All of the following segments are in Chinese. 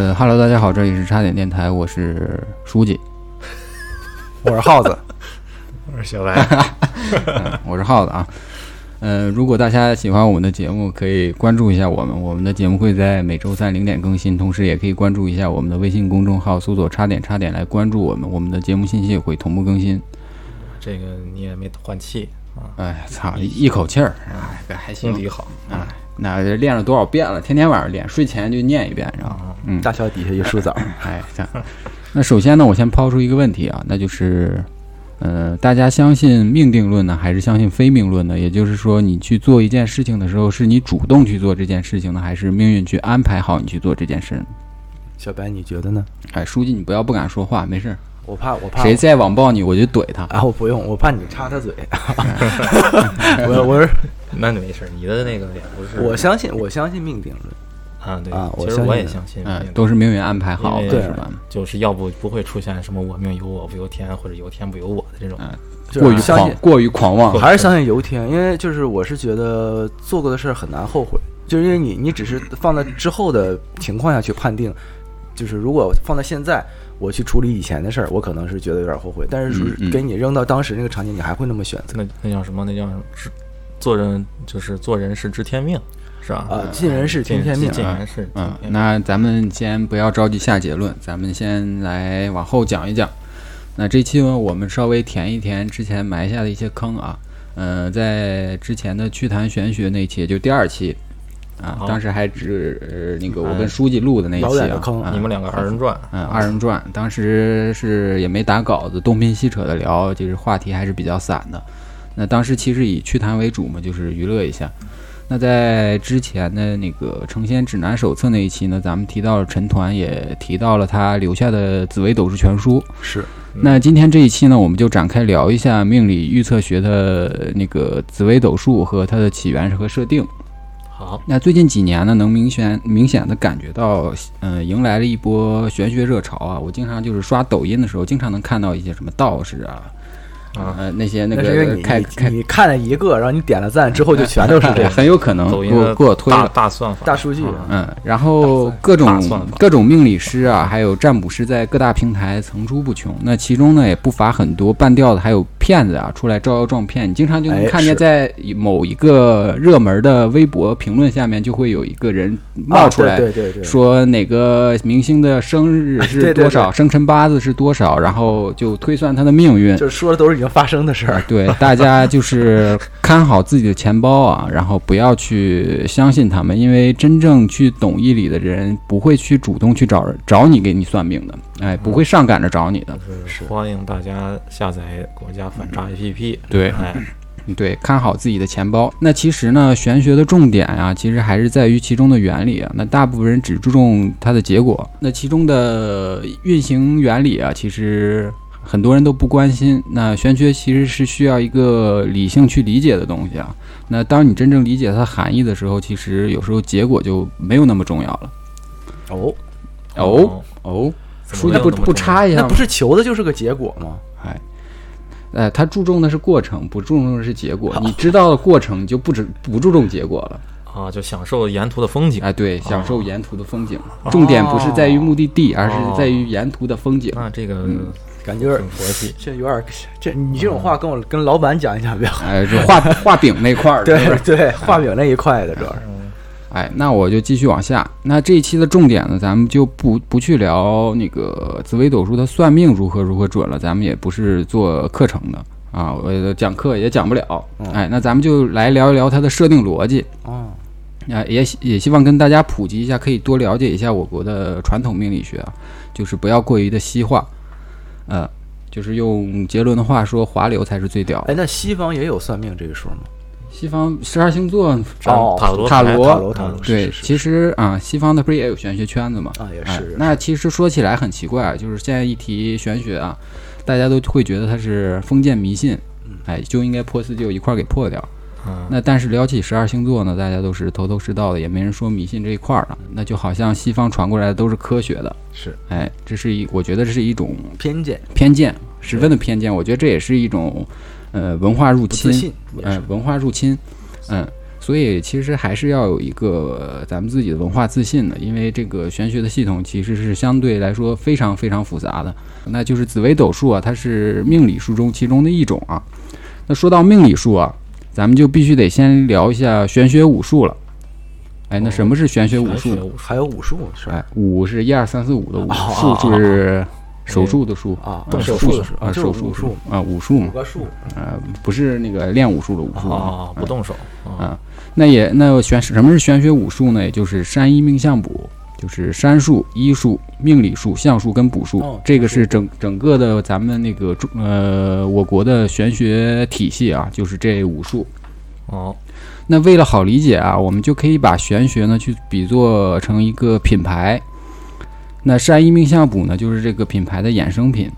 呃哈喽，大家好，这里是差点电台，我是书记，我是耗子，我是小白，嗯我是耗子啊。呃，如果大家喜欢我们的节目，可以关注一下我们，我们的节目会在每周三零点更新，同时也可以关注一下我们的微信公众号，搜索“差点差点”来关注我们，我们的节目信息也会同步更新。这个你也没换气啊，哎，操，一口气儿，哎，还行功底好啊。那练了多少遍了？天天晚上练，睡前就念一遍，然后，嗯，大桥底下一梳枣。哎，这样。那首先呢，我先抛出一个问题啊，那就是，呃，大家相信命定论呢，还是相信非命论呢？也就是说，你去做一件事情的时候，是你主动去做这件事情呢，还是命运去安排好你去做这件事？小白，你觉得呢？哎，书记，你不要不敢说话，没事。我怕，我怕谁再网暴你，我就怼他。啊，我不用，我怕你插他嘴。我我是那没事，你的那个也不是。我相信，我相信命定论。啊，对啊我其实我也相信嗯，都是命运安排好的，是吧？就是要不不会出现什么我命由我不由天，或者由天不由我的这种。嗯过于，狂过于狂妄我。还是相信由天，因为就是我是觉得做过的事儿很难后悔，就是因为你你只是放在之后的情况下去判定，就是如果放在现在我去处理以前的事儿，我可能是觉得有点后悔，但是嗯嗯给你扔到当时那个场景，你还会那么选择那那叫什么？那叫知做人就是做人是知天命，是吧？啊？尽人事听天命尽啊，人事嗯，那咱们先不要着急下结论，咱们先来往后讲一讲。那这期呢，我们稍微填一填之前埋下的一些坑啊。呃，在之前的趣谈玄学那期，就第二期啊，当时还只、呃、那个我跟书记录的那一期啊，你们两个二人转，嗯，二人转，当时是也没打稿子，东拼西扯的聊，就是话题还是比较散的。那当时其实以趣谈为主嘛，就是娱乐一下。那在之前的那个《成仙指南手册》那一期呢，咱们提到了陈团，也提到了他留下的《紫薇斗数全书》。是那今天这一期呢，我们就展开聊一下命理预测学的那个紫微斗数和它的起源和设定。好，那最近几年呢，能明显明显的感觉到，嗯、迎来了一波玄学热潮啊！我经常就是刷抖音的时候，经常能看到一些什么道士啊，啊呃，那些那个你你开开，你看了一个，然后你点了赞之后，就全都是这对，个很有可能给我给我推了。大算法，大数据。啊嗯，然后各种各种命理师啊，还有占卜师在各大平台层出不穷。那其中呢，也不乏很多半吊子，还有骗子啊，出来招摇撞骗。你经常就能哎看见，在某一个热门的微博评论下面，就会有一个人冒出来，啊对对对对，说哪个明星的生日是 多少，生辰八字是多少，然后就推算他的命运。就是说的都是已经发生的事儿。对，大家就是看好自己的钱包啊，然后不要去相信他们，因为真正去懂义理的人不会去主动去找找你给你算命的，哎，不会上赶着找你的。是欢迎大家下载国家反诈 APP。对哎，对，看好自己的钱包。那其实呢，玄学的重点啊、其实还是在于其中的原理啊。那大部分人只注重它的结果，那其中的运行原理啊，其实很多人都不关心。那玄学其实是需要一个理性去理解的东西啊。那当你真正理解它的含义的时候，其实有时候结果就没有那么重要了。哦，哦哦，书记不不插一下那不？是求的就是个结果吗？哎，呃，他注重的是过程，不注重的是结果。你知道了过程，你就不只不注重结果了。啊，就享受沿途的风景。哎，对，享受沿途的风景，重点不是在于目的地，而是在于沿途的风景。那这个嗯感觉有点很佛系。这有点这你这种话跟我跟老板讲一讲比较好。哎，就画 画饼那块儿，对对，画饼那一块的主要是。哎，那我就继续往下。那这一期的重点呢，咱们就不不去聊那个紫微斗数它算命如何如何准了，咱们也不是做课程的啊，我讲课也讲不了。哎，那咱们就来聊一聊它的设定逻辑。哦，啊，也也希望跟大家普及一下，可以多了解一下我国的传统命理学啊，就是不要过于的西化，呃，就是用杰伦的话说，华流才是最屌。哎，那西方也有算命这一说吗？西方十二星座，哦塔罗牌塔罗塔罗塔罗对，是是是其实啊，西方的不是也有玄学圈子吗？啊也哎是那其实说起来很奇怪，啊就是现在一提玄学啊，大家都会觉得它是封建迷信，哎，就应该破四旧一块儿给破掉。嗯，那但是聊起十二星座呢，大家都是头头是道的，也没人说迷信这一块儿的。那就好像西方传过来的都是科学的，是哎，这是一，我觉得这是一种偏见，偏见，十分的偏见。我觉得这也是一种，呃，文化入侵，不自信也呃，。文化入侵，嗯。所以其实还是要有一个呃咱们自己的文化自信的，因为这个玄学的系统其实是相对来说非常非常复杂的。那就是紫微斗数啊，它是命理术中其中的一种啊。那说到命理术啊，咱们就必须得先聊一下玄学武术了。哎，那什么是玄学武术还有武术是武是一二三四五的武，哦术是手术的术？啊，呃手术术的术啊，手术是武术，啊，武术嘛，个术。呃，不是那个练武术的武术啊，不动手啊，啊。那也那玄什么是玄学武术呢？也就是山医命相卜，就是山术、医术、命理术、相术跟卜术，哦这个是整整个的咱们那个中呃我国的玄学体系啊，就是这五术。哦，那为了好理解啊，我们就可以把玄学呢去比作成一个品牌。那山医命相卜呢，就是这个品牌的衍生品。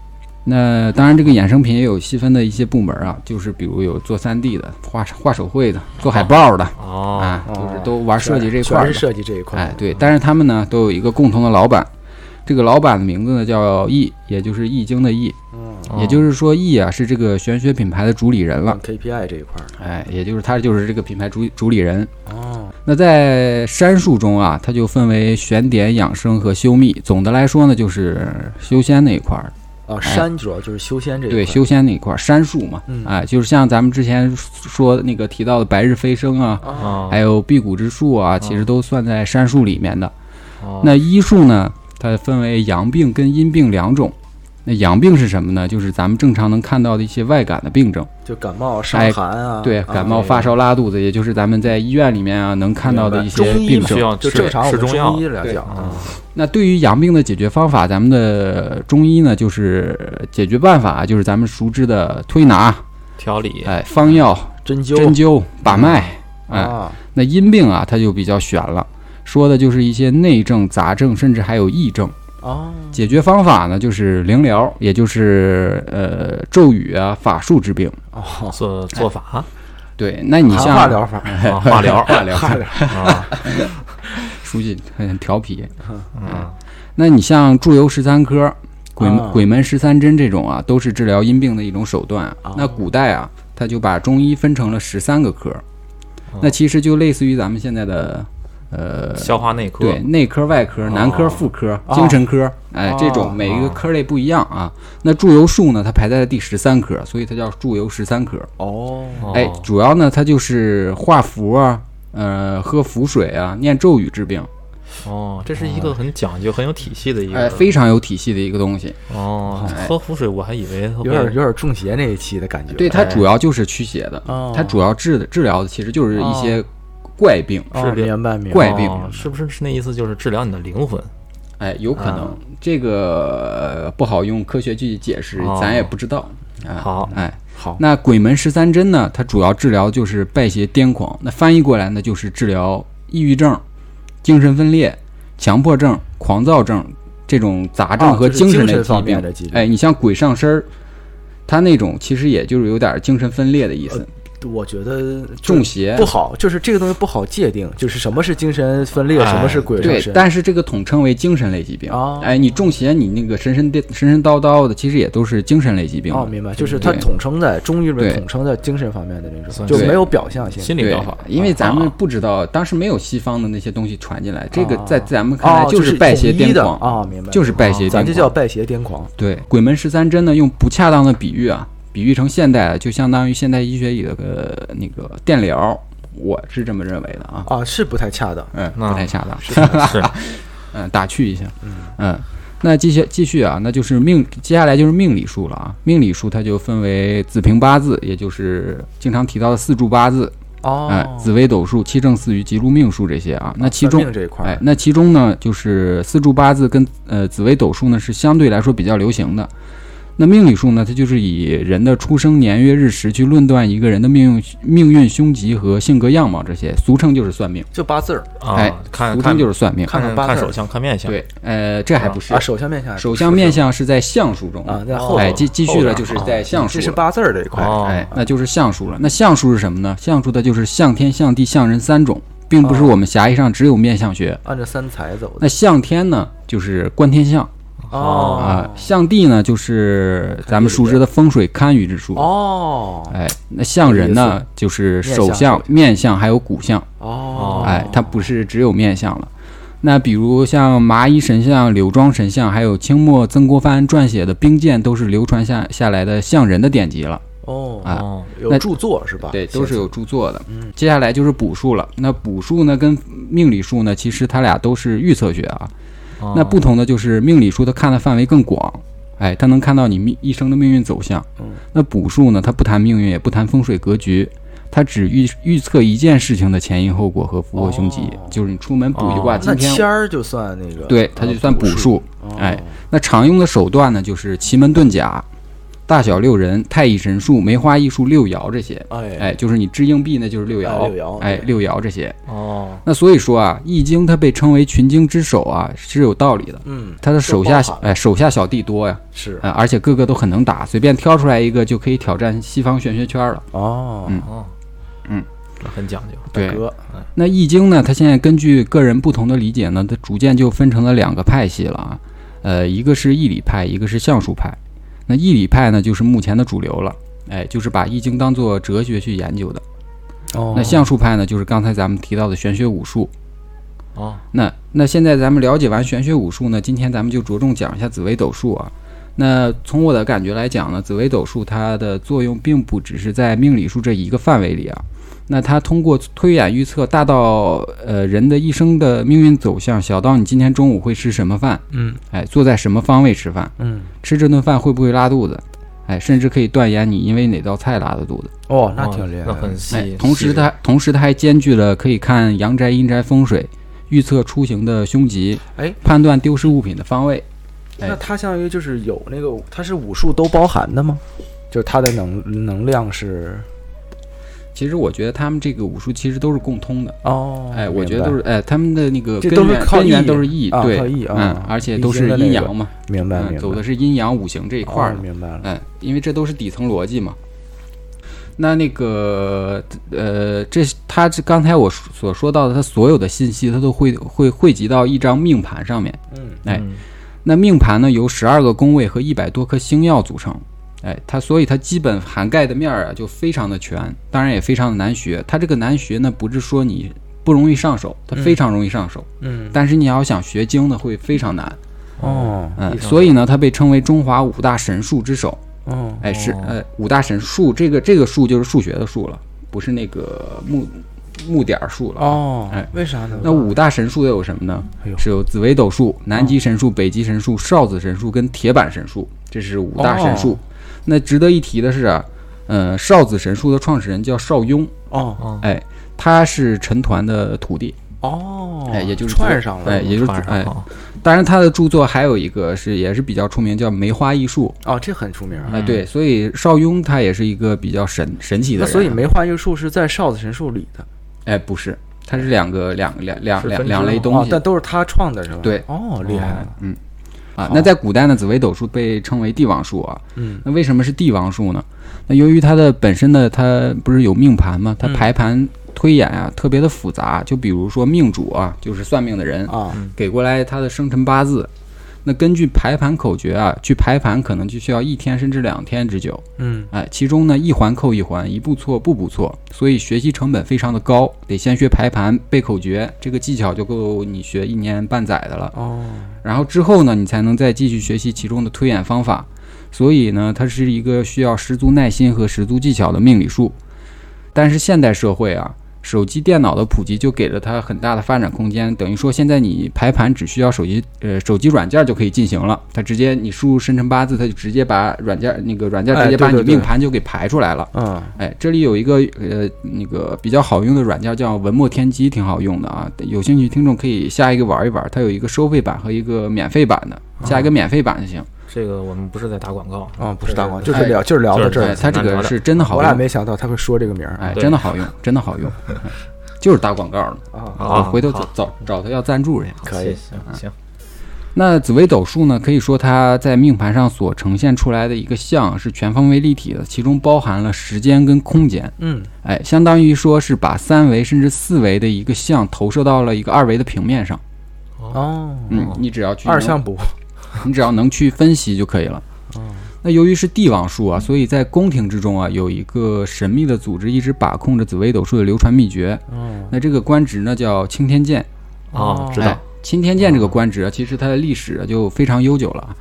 那当然，这个衍生品也有细分的一些部门啊，就是比如有做 3D 的、画画手绘的、做海报的哦，啊，就是都玩设计这一块儿的。全是设计这一块。哎，对，但是他们呢都有一个共同的老板，这个老板的名字呢叫易，也就是易经的易，嗯，也就是说易啊是这个玄学品牌的主理人了。KPI 这一块儿。哎，也就是他就是这个品牌主主理人。哦，那在山术中啊，它就分为玄典、养生和修密。总的来说呢，就是修仙那一块儿，啊，山主要就是修仙这一块。对，修仙那一块儿，山术嘛，嗯哎，就是像咱们之前说的那个提到的白日飞升啊，还有辟谷之术啊，其实都算在山术里面的。哦那医术呢，它分为阳病跟阴病两种。那阳病是什么呢？就是咱们正常能看到的一些外感的病症，就感冒、哎伤寒啊，对，啊感冒、发烧、拉肚子，也就是咱们在医院里面啊能看到的一些中医嘛病症需。要吃就正常我中医来对讲啊，那对于阳病的解决方法，咱们的中医呢，就是解决办法就是咱们熟知的推拿、调理，哎方药、针灸针灸、把脉。哎，啊，那阴病啊，它就比较悬了，说的就是一些内症、杂症，甚至还有疫症。哦，解决方法呢，就是灵疗，也就是呃咒语啊、法术治病。哦，做做法。对，那你像化疗法，啊，化疗。化疗，化疗啊，书记很调皮。嗯，那你像祝由十三科、鬼门、啊。鬼门十三针这种啊，都是治疗阴病的一种手段。那古代啊，他就把中医分成了十三个科，哦那其实就类似于咱们现在的呃。消化内科，对，内科、外科、男科、哦妇科、哦精神科，哎，这种哦每一个科类不一样啊。那祝由术呢，它排在了第十三科，所以它叫祝由十三科。哦，哦哎，主要呢，它就是画符啊，呃，喝符水啊，念咒语治病，哦，这是一个很讲究、很有体系的一哎，个，非常有体系的一个东西。哦，喝符水我还以为有点有点中邪那一期的感觉。对，它哎主要就是驱邪的，哦它主要治的治疗的其实就是一些怪病，哦，是明白明白。怪病哦是不是是那意思？就是治疗你的灵魂哎，有可能啊这个呃不好用科学去解释哦，咱也不知道。啊好哎，好，那鬼门十三针呢？它主要治疗就是败邪癫狂，那翻译过来呢就是治疗抑郁症、精神分裂、强迫症、狂躁症这种杂症和精神类疾。病哎，你像鬼上身儿，它那种其实也就是有点精神分裂的意思，我觉得中邪。不好，就是这个东西不好界定，就是什么是精神分裂，哎什么是鬼上对，但是这个统称为精神类疾病。哦哎，你中邪，你那个神神颠神神叨叨的，其实也都是精神类疾病。哦，明白，就是它统称在中医里统称在精神方面的那种，就没有表象性。心理疗法，，因为咱们啊不知道，当时没有西方的那些东西传进来，这个哦在咱们看来哦，就是拜邪癫狂。啊，明白，就是拜邪癫狂，咱就叫拜邪癫狂。对鬼门十三针呢，用不恰当的比喻啊，比喻成现代，就相当于现代医学里的个那个电疗，我是这么认为的啊，啊，是不太恰当。嗯，不太恰当，是 嗯，打趣一下，嗯。那继续继续啊，那就是命，接下来就是命理术了啊。命理术它就分为子平八字，也就是经常提到的四柱八字，哦哎，紫微斗数、七正四余、吉禄命数这些啊。那其中这一块哎，那其中呢，就是四柱八字跟呃紫微斗数呢是相对来说比较流行的。那命理术呢，它就是以人的出生年月日时去论断一个人的命运、命运凶吉和性格样貌这些，俗称就是算命。就八字儿，哎俗看称就是算命。看看八字儿看手相，看面相，对，呃，这还不是啊，手相面相，手相面相是在相术中啊，在后哎，头继继续了，就是在相术了。这是八字儿这一块。哦哎，那就是相术了。那相术是什么呢？相术的就是相天、相地、相人三种，并不是哦我们狭义上只有面相学。按照三才走的那相天呢，就是观天象。哦啊，象地呢就是咱们熟知的风水堪舆之术。哦哎，那象人呢就是手相面相、还有骨相。哦，哎，它不是只有面相了。那比如像麻衣神像、柳庄神像，还有清末曾国藩撰写的兵谏，都是流传下下来的象人的典籍了。哦啊哦，有著作是吧？对，都是有著作的。嗯接下来就是卜术了。那卜术呢，跟命理术呢，其实它俩都是预测学啊。哦。那不同的就是命理术它看的范围更广，哎，它能看到你命一生的命运走向。嗯。那卜术呢，它不谈命运，也不谈风水格局，它只预预测一件事情的前因后果和福祸凶吉。哦。就是你出门卜一卦，今天签儿就算那个，对，它就算卜术。哦哎，那常用的手段呢，就是奇门遁甲、大小六人、太乙神术、梅花易数、六爻这些。哎哎，就是你掷硬币，那就是六爻，哎六爻哎，六爻这些。哦，那所以说啊，《易经》它被称为群经之首啊，是有道理的。嗯，它的手下哎手下小弟多呀，是呃，而且个个都很能打，随便挑出来一个就可以挑战西方玄学圈了。哦，嗯哦，嗯，那很讲究。对，哥，那《易经》呢，它现在根据个人不同的理解呢，它逐渐就分成了两个派系了啊。呃，一个是易理派，一个是相术派。那义理派呢，就是目前的主流了，哎，就是把《易经》当做哲学去研究的。哦那相术派呢，就是刚才咱们提到的玄学武术。哦，那那现在咱们了解完玄学武术呢，今天咱们就着重讲一下紫微斗数啊。那从我的感觉来讲呢，紫微斗数它的作用并不只是在命理术这一个范围里啊。那它通过推演预测，大到呃人的一生的命运走向，小到你今天中午会吃什么饭，嗯哎，坐在什么方位吃饭，嗯，吃这顿饭会不会拉肚子，哎，甚至可以断言你因为哪道菜拉的肚子。哦，那哦挺厉害的，那很细哎。，同时它同时它还兼具了可以看阳宅阴宅风水，预测出行的凶吉，哎，判断丢失物品的方位。哎那它相当于就是有那个，它是武术都包含的吗？就是它的能能量是其实我觉得他们这个武术其实都是共通的。哦，哎，我觉得都是哎，他们的那个根源根源意都是易，啊对嗯，而且都是阴阳嘛，明白明白，嗯，走的是阴阳五行这一块儿明白了，嗯，因为这都是底层逻辑嘛。那那个呃，这他这刚才我所说到的，他所有的信息，他都会会汇集到一张命盘上面。嗯哎嗯那命盘呢，由十二个宫位和一百多颗星耀组成。哎，它所以它基本涵盖的面儿啊，就非常的全，当然也非常的难学。它这个难学呢，不是说你不容易上手，它非常容易上手，嗯但是你要想学精呢，会非常难。哦嗯，所以呢，它被称为中华五大神术之首。哦哎，是哦呃，五大神术，这个这个术就是数学的术了，不是那个木木点儿术了。哦，哎为啥呢？那五大神术又有什么呢？是有紫微斗数、南极神术、北极神术、哨子神术跟铁板神术，这是五大神术。哦那值得一提的是啊，呃，少子神术的创始人叫邵雍，哦哦哎，他是陈抟的徒弟，哦，哎，也就是串上了，哎，也就是哎，当然他的著作还有一个是也是比较出名，叫梅花易数。哦，这很出名啊。哎，对，所以邵雍他也是一个比较神神奇的。那所以梅花易数是在少子神术里的哎，不是，它是两个两两两两两类东西，哦但都是他创的是吧？对哦，厉害了，啊。那在古代呢，紫微斗数被称为帝王术啊。嗯那为什么是帝王术呢？那由于它的本身的它不是有命盘吗？它嗯排盘推演啊特别的复杂。就比如说命主啊，就是算命的人啊，给过来他的生辰八字，那根据排盘口诀啊去排盘，可能就需要一天甚至两天之久。嗯哎，其中呢一环扣一环，一步错步步错，所以学习成本非常的高，得先学排盘、背口诀，这个技巧就够你学一年半载的了。哦，然后之后呢，你才能再继续学习其中的推演方法。所以呢，它是一个需要十足耐心和十足技巧的命理术。但是现代社会啊，手机、电脑的普及就给了它很大的发展空间。等于说，现在你排盘只需要手机呃手机软件就可以进行了。它直接你输入生辰八字，它就直接把软件那个软件直接把你命盘就给排出来了。嗯哎，这里有一个呃那个比较好用的软件叫文墨天机，挺好用的啊。有兴趣听众可以下一个玩一玩，它有一个收费版和一个免费版的，下一个免费版就行。这个我们不是在打广告。啊，不是打广告就是聊就是聊到这哎，儿，它这个是真的好用，我俩没想到他会说这个名儿。哎，真的好用，真的好用，哎 就是打广告呢。啊，回头找找找他要赞助去。可以。行行，那紫微斗数呢，可以说它在命盘上所呈现出来的一个象是全方位立体的，其中包含了时间跟空间。嗯。哎，相当于说是把三维甚至四维的一个象投射到了一个二维的平面上。哦，嗯，你只要去二向补你只要能去分析就可以了。那由于是帝王术啊，所以在宫廷之中啊，有一个神秘的组织一直把控着紫微斗数的流传秘诀。嗯，那这个官职呢叫青天监。哦，知道哎，青天监这个官职啊，其实它的历史啊就非常悠久了啊。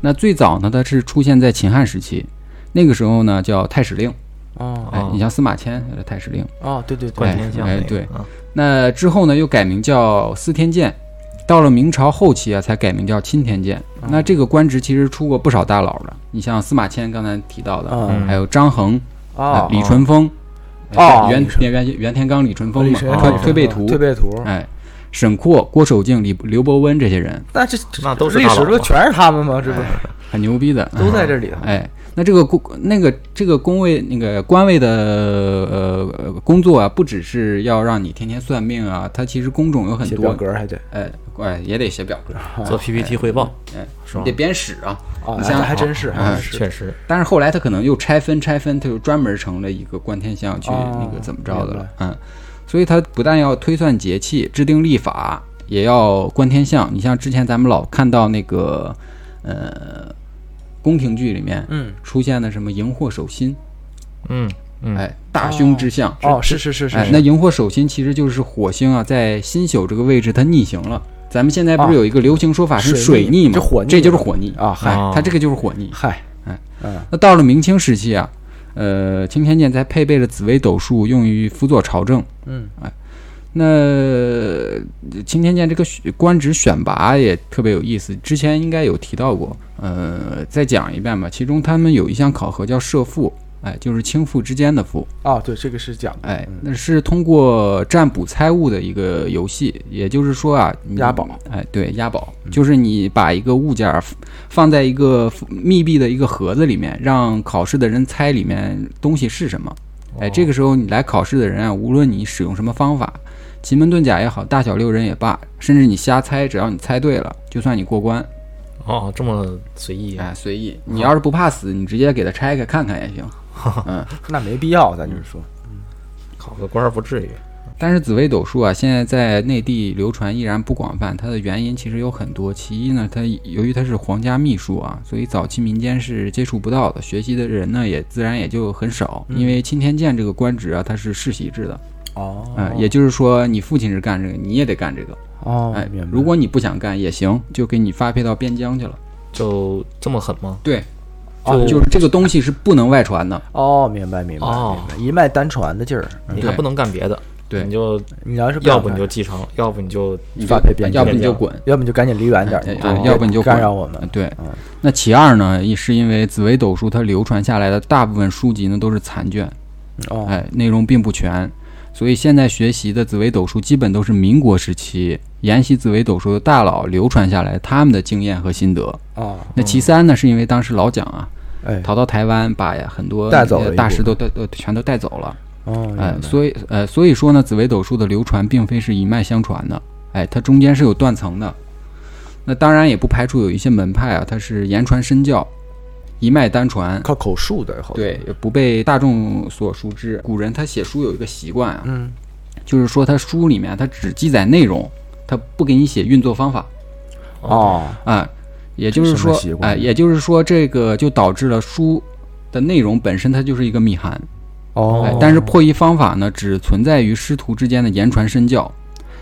那最早呢，它是出现在秦汉时期，那个时候呢叫太史令。哦哎，你像司马迁呃太史令。哦，对对对，观天象那个哎对嗯那之后呢，又改名叫司天监，到了明朝后期啊，才改名叫钦天监。那这个官职其实出过不少大佬的，你像司马迁刚才提到的，嗯还有张衡、李淳风，哦哎袁袁袁袁天罡、李淳风嘛，李淳推哦推背图，推背图，哎，沈括、郭守敬、李刘伯温这些人那这 那都是历大佬吧史不全是他们吗？这不很牛逼的，都在这里头？哎，那这个工那个这个工位那个官位的呃呃工作啊，不只是要让你天天算命啊，它其实工种有很写表多，格还得哎哎也得写表格，做 PPT 汇报哎，是吧得？编史啊。啊，还真是，还哎真是确实，但是后来他可能又拆分拆分，他就专门成了一个观天象去哦那个怎么着的了，嗯，所以他不但要推算节气、制定历法，也要观天象。你像之前咱们老看到那个呃宫廷剧里面嗯，出现的什么荧惑守心，嗯嗯，哎，大凶之象。哦，是是是是哎，是，那荧惑守心其实就是火星啊，在新宿这个位置它逆行了。咱们现在不啊是有一个流行说法是水逆吗？这火逆这就是火逆啊嗨哦它这个就是火逆。嗨，哎嗯那到了明清时期啊，呃，青天剑才配备了紫微斗数，用于辅佐朝政。嗯哎那呃青天剑这个选官职选拔也特别有意思，之前应该有提到过，呃，再讲一遍吧。其中他们有一项考核叫社赋，哎，就是卿妇之间的赋，哦，对，这个是讲的哎，那是通过占卜猜物的一个游戏，也就是说啊，押宝，哎，对，押宝，就是你把一个物件儿放在一个密闭的一个盒子里面，让考试的人猜里面东西是什么。哎，这个时候你来考试的人啊，无论你使用什么方法，奇门遁甲也好，大小六人也罢，甚至你瞎猜，只要你猜对了，就算你过关。哦，这么随意，哎，随意。你要是不怕死，你直接给它拆开看看也行。嗯，那没必要，咱就是说，考个官儿不至于。但是紫微斗数啊，现在在内地流传依然不广泛，它的原因其实有很多。其一呢，它由于它是皇家秘术啊，所以早期民间是接触不到的，学习的人呢也自然也就很少。因为钦天监这个官职啊，它是世袭制的，哦嗯、也就是说你父亲是干这个，你也得干这个。哦哎。如果你不想干也行，就给你发配到边疆去了。就这么狠吗？对，哦就就是这个东西是不能外传的。哦，明白明白哦。明白，一脉单传的劲儿。你还不能干别的，对。你就你要是要不你就继承，要不你就你发配边疆要不你就滚。要不你就赶紧离远点对要不你就干扰我们。对。嗯，那其二呢，也是因为紫微斗数它流传下来的大部分书籍呢都是残卷，哦，哎，内容并不全，所以现在学习的紫微斗数基本都是民国时期研习紫微斗数的大佬流传下来他们的经验和心得。哦，那其三呢，是因为当时老蒋啊哎，逃到台湾，把呀很多带走大师都带都全都带走了。哦，哎，所以呃，所以说呢，紫微斗数的流传并非是一脉相传的，哎，它中间是有断层的。那当然也不排除有一些门派啊，它是言传身教，一脉单传，靠口述的，对，也不被大众所熟知。古人他写书有一个习惯啊，嗯，就是说他书里面他只记载内容，他不给你写运作方法。哦，啊，也就是说哎，也就是说这个就导致了书的内容本身它就是一个密函，哦。哎，，但是破译方法呢，只存在于师徒之间的言传身教，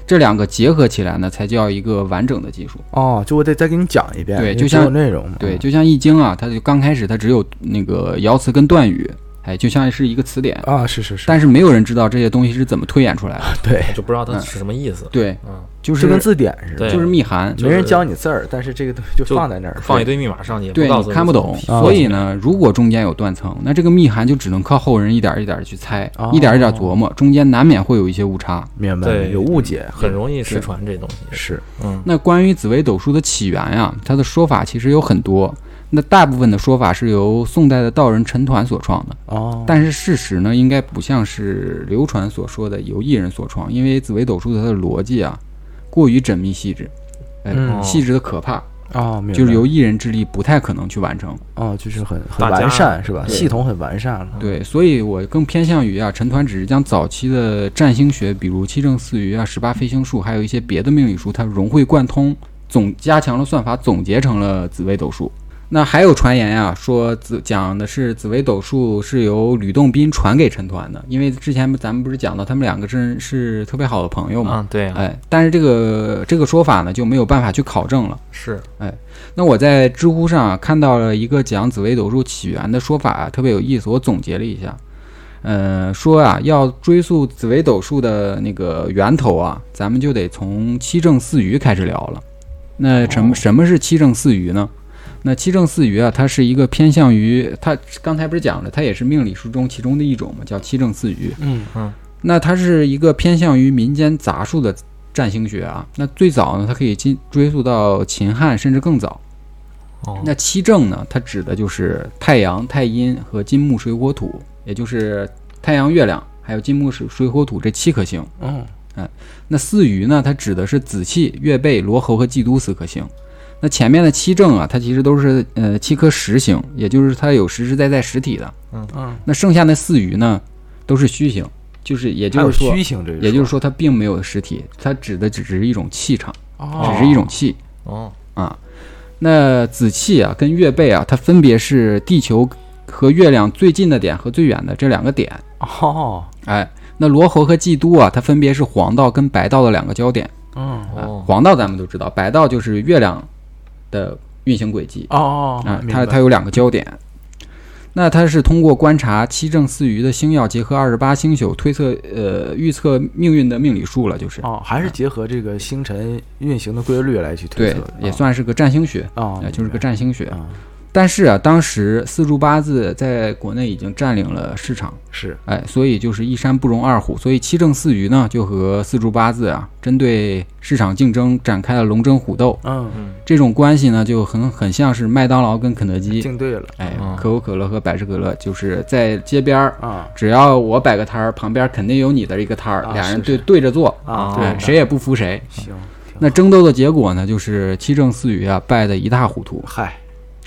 这两个结合起来呢，才叫一个完整的技术。哦，就我得再给你讲一遍，对就像内容嘛，对，嗯就像《易经》啊，它就刚开始它只有那个爻辞跟断语，哎，就像是一个词典，啊，是是是，但是没有人知道这些东西是怎么推演出来的。对，就不知道它是什么意思。对，嗯，就是跟字典似的，就是密函，没人教你字儿，但是这个东西就就放在那儿，放一堆密码上去，也对看不懂，啊所以呢，如果中间有断层，那这个密函就只能靠后人一点一点的去猜，哦一点一点琢磨，中间难免会有一些误差。明白对有误解，很容易失传这东西。是嗯，那关于紫微斗数的起源呀，它的说法其实有很多。那大部分的说法是由宋代的道人陈抟所创的，哦，但是事实呢，应该不像是流传所说的由一人所创，因为紫微斗数的它的逻辑啊，过于缜密细致，哎，嗯。细致的可怕，哦，明白。就是由一人之力不太可能去完成。哦，就是很很大家完善是吧？对。系统很完善了，对，所以我更偏向于啊，陈抟只是将早期的占星学，比如七正四余啊、十八飞星术，还有一些别的命理术，它融会贯通，总加强了算法，总结成了紫微斗数。那还有传言呀、说紫讲的是紫微斗数是由吕洞宾传给陈抟的，因为之前咱们不是讲到他们两个真是特别好的朋友嘛，嗯，对啊，哎，但是这个这个说法呢就没有办法去考证了。是哎那我在知乎上啊看到了一个讲紫微斗数起源的说法啊，特别有意思，我总结了一下。呃，说啊，要追溯紫微斗数的那个源头啊，咱们就得从七正四余开始聊了。那什么、什么是七正四余呢？那七正四余啊，它是一个偏向于它刚才不是讲了，它也是命理书中其中的一种嘛，叫七正四余。嗯嗯那它是一个偏向于民间杂术的占星学啊。那最早呢，它可以进追溯到秦汉，甚至更早。哦，那七正呢，它指的就是太阳、太阴和金木水火土，也就是太阳、月亮还有金木水水火土这七颗星。嗯那四余呢，它指的是子气、月背、罗侯和季都四颗星。那前面的七正啊，它其实都是呃七颗实星，也就是它有实实在在实体的。嗯嗯，那剩下那四余呢，都是虚星，就是也就是说虚，星这个，也就是说它并没有实体，它指的只是一种气场，哦只是一种气。哦，啊。那子气啊跟月背啊，它分别是地球和月亮最近的点和最远的这两个点。哦，哎，那罗侯和季都啊，它分别是黄道跟白道的两个焦点。嗯啊哦，黄道咱们都知道，白道就是月亮的运行轨迹哦，啊，它它有两个焦点。那它是通过观察七正四余的星耀，结合二十八星宿推测，呃，预测命运的命理术了，就是哦，还是结合这个星辰运行的规律来去推对测的，，也算是个占星学，啊，呃，就是个占星学。啊，但是啊，当时四柱八字在国内已经占领了市场，是。哎，所以就是一山不容二虎，所以七正四余呢，就和四柱八字啊，针对市场竞争展开了龙争虎斗。嗯，嗯，这种关系呢，就很很像是麦当劳跟肯德基，竞对了。哎嗯，可口可乐和百事可乐，就是在街边儿，啊。只要我摆个摊儿，旁边肯定有你的一个摊儿，啊俩人对对着坐，啊，对，哦谁也不服谁。行，那争斗的结果呢，就是七正四余啊，败得一塌糊涂，嗨，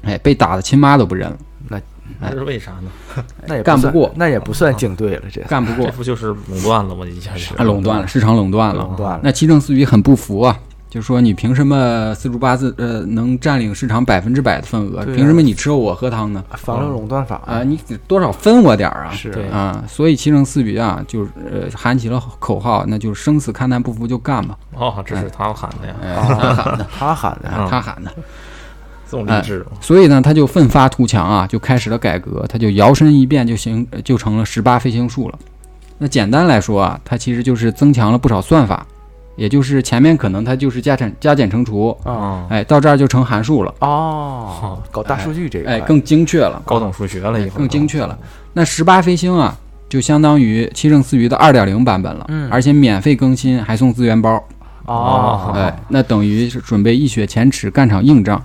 哎，被打的亲妈都不认了，那那是为啥呢？那也干不过那也不算竞对了，这干不过这，不就是垄断了吗？一下就啊，垄断了，市场垄断了。垄断了，那七正四余很不服啊，就说你凭什么四柱八字呃能占领市场百分之百的份额？凭什么你吃肉我喝汤呢？反了垄断法啊，你得多少分我点儿啊？是对啊，所以七正四余啊，就是呃喊起了口号，那就是生死看淡，不服就干吧。哦，这是他喊的呀，他喊的，他喊的，嗯他喊的。这么励志吗？所以呢，他就奋发图强啊，就开始了改革，他就摇身一变就行就成了十八飞星术了。那简单来说啊，它其实就是增强了不少算法，也就是前面可能它就是加减加减乘除，啊，哦，哎，到这儿就成函数了，哦，搞大数据这个，哎，更精确了，高等数学了，以后更精确了。那十八飞星啊，就相当于七正四余的二点零版本了，嗯而且免费更新，还送资源包，哦，哎，那等于是准备一雪前耻干场硬仗。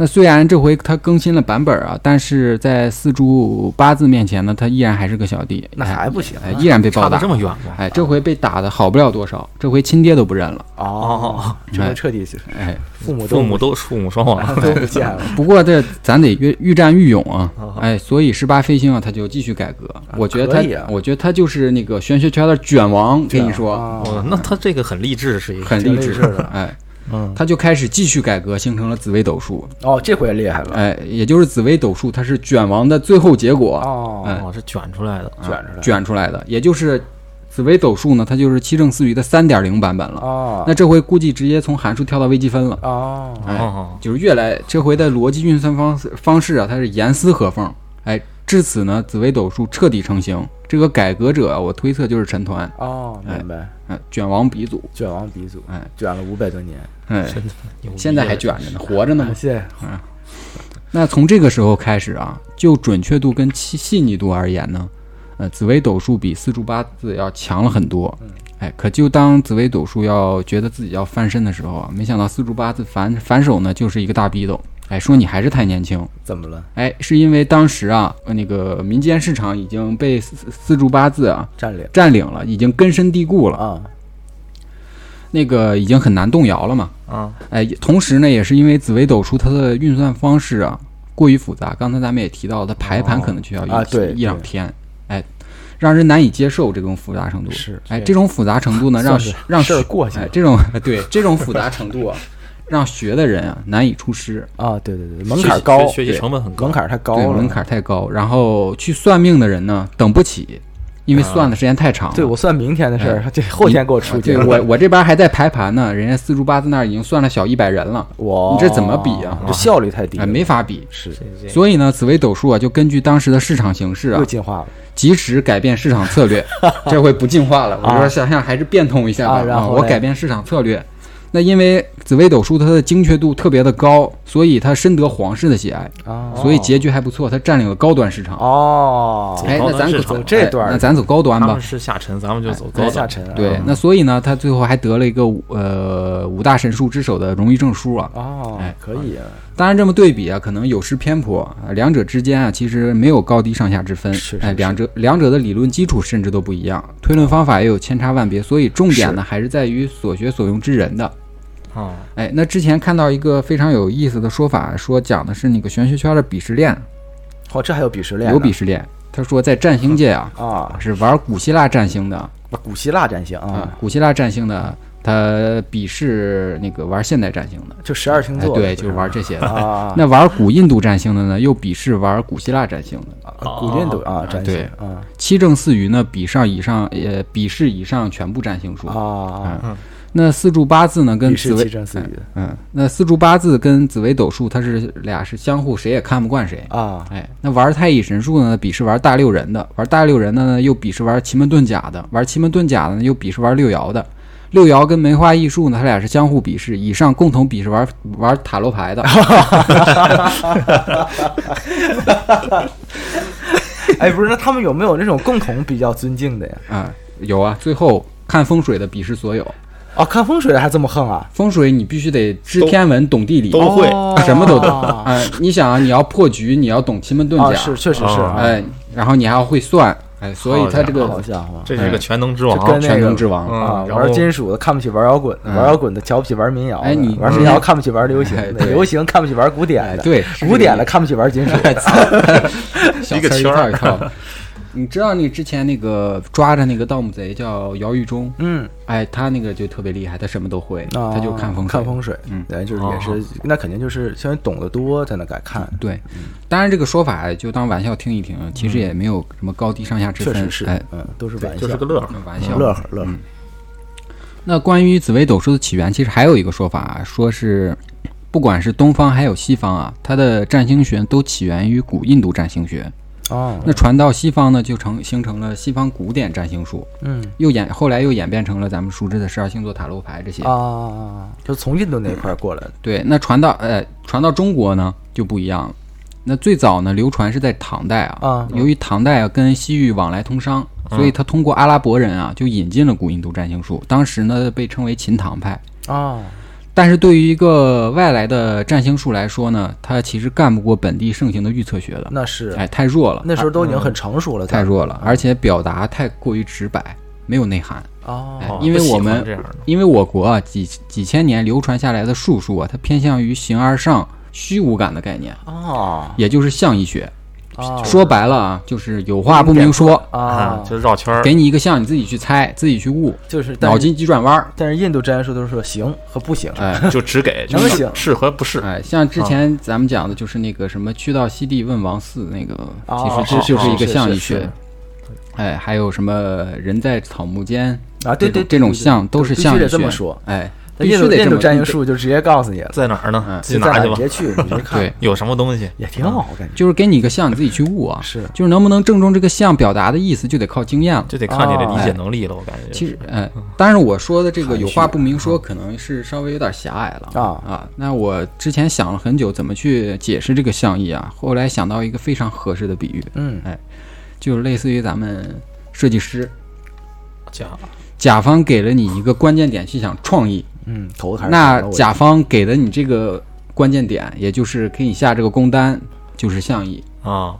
那虽然这回它更新了版本啊，但是在四柱八字面前呢，它依然还是个小弟，那哎还不行啊哎，依然被暴打这。么远吗？哎，这回被打的好不了多少，这回亲爹都不认了。哦，这回彻底是哎，父母父母都父母双亡，都不见了，不过这咱得越愈战愈勇啊哦，哎，所以十八飞星啊，他就继续改革。我觉得他啊，我觉得他就是那个玄学圈的卷王，跟你说，那他这个很励志，是一个很励志挺励志的。哎，嗯。他就开始继续改革，形成了紫微斗数。哦，这回厉害了，哎，也就是紫微斗数，它是卷王的最后结果，哦，哎。哦，是卷出来的，卷出来，卷出来的，也就是紫微斗数呢，它就是七正四余的三点零版本了。哦，那这回估计直接从函数跳到微积分了，哦，哎哦，就是越来这回的逻辑运算方式方式啊，它是严丝合缝。哎，至此呢，紫微斗数彻底成型。这个改革者啊，我推测就是陈抟，哦，明白，哎，卷王鼻祖，卷王鼻祖，哎卷了五百多年，哎，现在还卷着呢，活着呢嘛。谢嗯，那从这个时候开始啊，就准确度跟细细腻度而言呢，呃，紫微斗数比四柱八字要强了很多。哎，可就当紫微斗数要觉得自己要翻身的时候啊，没想到四柱八字反反手呢就是一个大逼斗。哎，说你还是太年轻。怎么了？哎，是因为当时啊，呃那个民间市场已经被四四四柱八字啊占领占领了，已经根深蒂固了，啊，那个已经很难动摇了嘛。啊，哎，同时呢，也是因为紫微斗数它的运算方式啊过于复杂，刚才咱们也提到，它排盘可能就要一、啊对一两天，哎，让人难以接受这种复杂程度。是哎，这种复杂程度呢，让让事儿过去了哎，这种对这种复杂程度啊，让学的人啊难以出师，啊，对对对，门槛高，学学习成本很高，门槛太高了，对门槛太高。然后去算命的人呢等不起，因为算的时间太长了。对我算明天的事儿，这后天给我出去对，我 我这边还在排盘呢，人家四柱八字那儿已经算了小一百人了，哇你这怎么比啊这效率太低哎，没法比。是这这所以呢，紫微斗数啊，就根据当时的市场形势啊又，进化了及时改变市场策略。这回不进化了，我说想想还是变通一下吧。啊然后我改变市场策略。那因为紫微斗数它的精确度特别的高，所以它深得皇室的喜爱，啊，所以结局还不错，它占领了高端市场。哦，哎，那咱走高端市场这段那咱走高端吧他们。是下沉，咱们就走高端。高下沉啊对，那所以呢，他最后还得了一个呃五大神术之首的荣誉证书啊。哦哎，可以啊，当然，这么对比啊，可能有失偏颇啊，两者之间啊，其实没有高低上下之分。哎，是是是两者两者的理论基础甚至都不一样，推论方法也有千差万别，所以重点呢还是在于所学所用之人的。啊，哎，那之前看到一个非常有意思的说法，说讲的是那个玄学圈的鄙视链，哦，这还有鄙视链，有鄙视链。他说在占星界啊，啊，是玩古希腊占星的古希腊占星啊啊，，古希腊占星的，他鄙视那个玩现代占星的。就十二星哎，座，对，就是玩这些的。啊，那玩古印度占星的呢，又鄙视玩古希腊占星的。古印度啊，占星对啊七正四余呢，比上以上，呃，鄙视以上全部占星术。啊，那四柱八字呢，跟紫微七正四余嗯，那四柱八字跟紫微斗数，它是俩是相互，谁也看不惯谁。啊，哎，那玩太乙神术呢，鄙视玩大六人的；玩大六人的呢，又鄙视玩奇门遁甲的；玩奇门遁甲的呢，又鄙视玩六爻的。六爻跟梅花易数呢，它俩是相互鄙视，以上共同鄙视玩玩塔罗牌的。哎，不是，那他们有没有那种共同比较尊敬的呀？啊，有啊。最后看风水的鄙视所有，哦，看风水的还这么横啊？风水你必须得知天文、懂地理，都会哦什么都懂。哎，你想啊，你要破局，你要懂奇门遁啊，甲，是，确实是，啊哎，然后你还要会算，哎，所以他这个好像这是一个全能之王，跟那全能之王。嗯啊，玩金属的看不起玩摇滚的，嗯玩摇滚的瞧不起玩民谣的，哎你玩民谣看不起玩流行流行看不起玩古典的，哎对古典的看不起玩金属一 一个圈儿。你知道那之前那个抓着那个盗墓贼叫姚玉忠，嗯，哎，他那个就特别厉害，他什么都会，啊他就看风水。看风水，嗯对，就是也是，那肯定就是相当于懂得多才能敢看，对，当然这个说法就当玩笑听一听，其实也没有什么高低上下之分。确实是哎，，嗯，都是玩笑，就是个乐呵。玩笑。乐呵乐呵嗯那关于紫微斗数的起源，其实还有一个说法啊，说是不管是东方还有西方啊，它的占星学都起源于古印度占星学。哦，那传到西方呢，就成形成了西方古典占星术，嗯。又演后来又演变成了咱们熟知的十二星座塔罗牌这些。啊，就从印度那块儿过来的，对，那传到呃传到中国呢就不一样。了。那最早呢流传是在唐代啊，啊由于唐代啊跟西域往来通商，所以他通过阿拉伯人啊就引进了古印度占星术，当时呢被称为秦唐派。啊，但是对于一个外来的占星术来说呢，它其实干不过本地盛行的预测学的，那是哎，太弱了，那时候都已经很成熟了，太弱了，而且表达太过于直白，没有内涵。哦因为我们因为我国啊几几千年流传下来的术数啊，它偏向于形而上、虚无感的概念，哦也就是象意学。哦说白了啊，就是有话不明说，啊啊，，就是绕圈儿。给你一个象，你自己去猜，自己去悟，就是脑筋急转弯儿。但是印度占星术都是说行和不行，哎就只给，就是能行是和不是。哎，像之前咱们讲的，就是那个什么去到西地问王四那个，哦其实这就是一个象意学。哎，还有什么人在草木间啊，对对，这种对象都是象意学。这么说。哎，必须得这么占星术就直接告诉你了，在哪儿呢？嗯自己拿去吧在哪儿直。接去，你别看，对，有什么东西？也挺好，我感觉就是给你一个象，你自己去悟啊。是就是能不能正中这个象表达的意思，就得靠经验了。就得看你的理解能力了。我感觉。其实，哎，但是我说的这个有话不明说，可能是稍微有点狭隘了啊啊。那我之前想了很久怎么去解释这个象意啊，后来想到一个非常合适的比喻，嗯哎就是类似于咱们设计师，甲甲方给了你一个关键点去想创意，嗯，头还是那甲方给的你这个关键点，也就是给你下这个工单，就是象意。啊，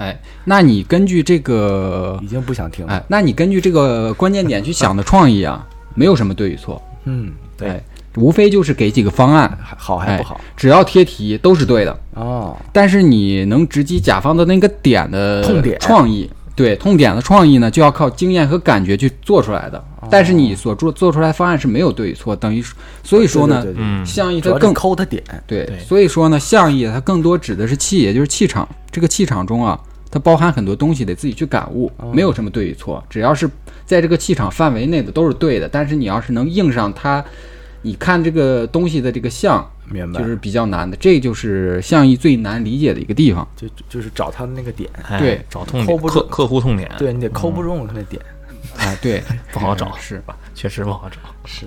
哎，那你根据这个已经不想听了，哎，那你根据这个关键点去想的创意啊，没有什么对与错，嗯，对，哎，无非就是给几个方案，还好还不好。只要贴题都是对的。哦，但是你能直击甲方的那个点的痛点。创意，对痛点的创意呢，就要靠经验和感觉去做出来的。但是你所做做出来方案是没有对与错，等于所以说呢，嗯，象意主要是它更抠的点，对对，所以说呢，象意它更多指的是气，也就是气场。这个气场中啊，它包含很多东西，得自己去感悟，没有什么对与错，只要是在这个气场范围内的都是对的。但是你要是能应上它，你看这个东西的这个像，明白？就是比较难的，这就是象意最难理解的一个地方。就就是找他的那个点，哎对。找痛点，抠不住。客客户痛点，对你得抠不中它那点，啊，对，不好找，是。吧。确实不好找。是。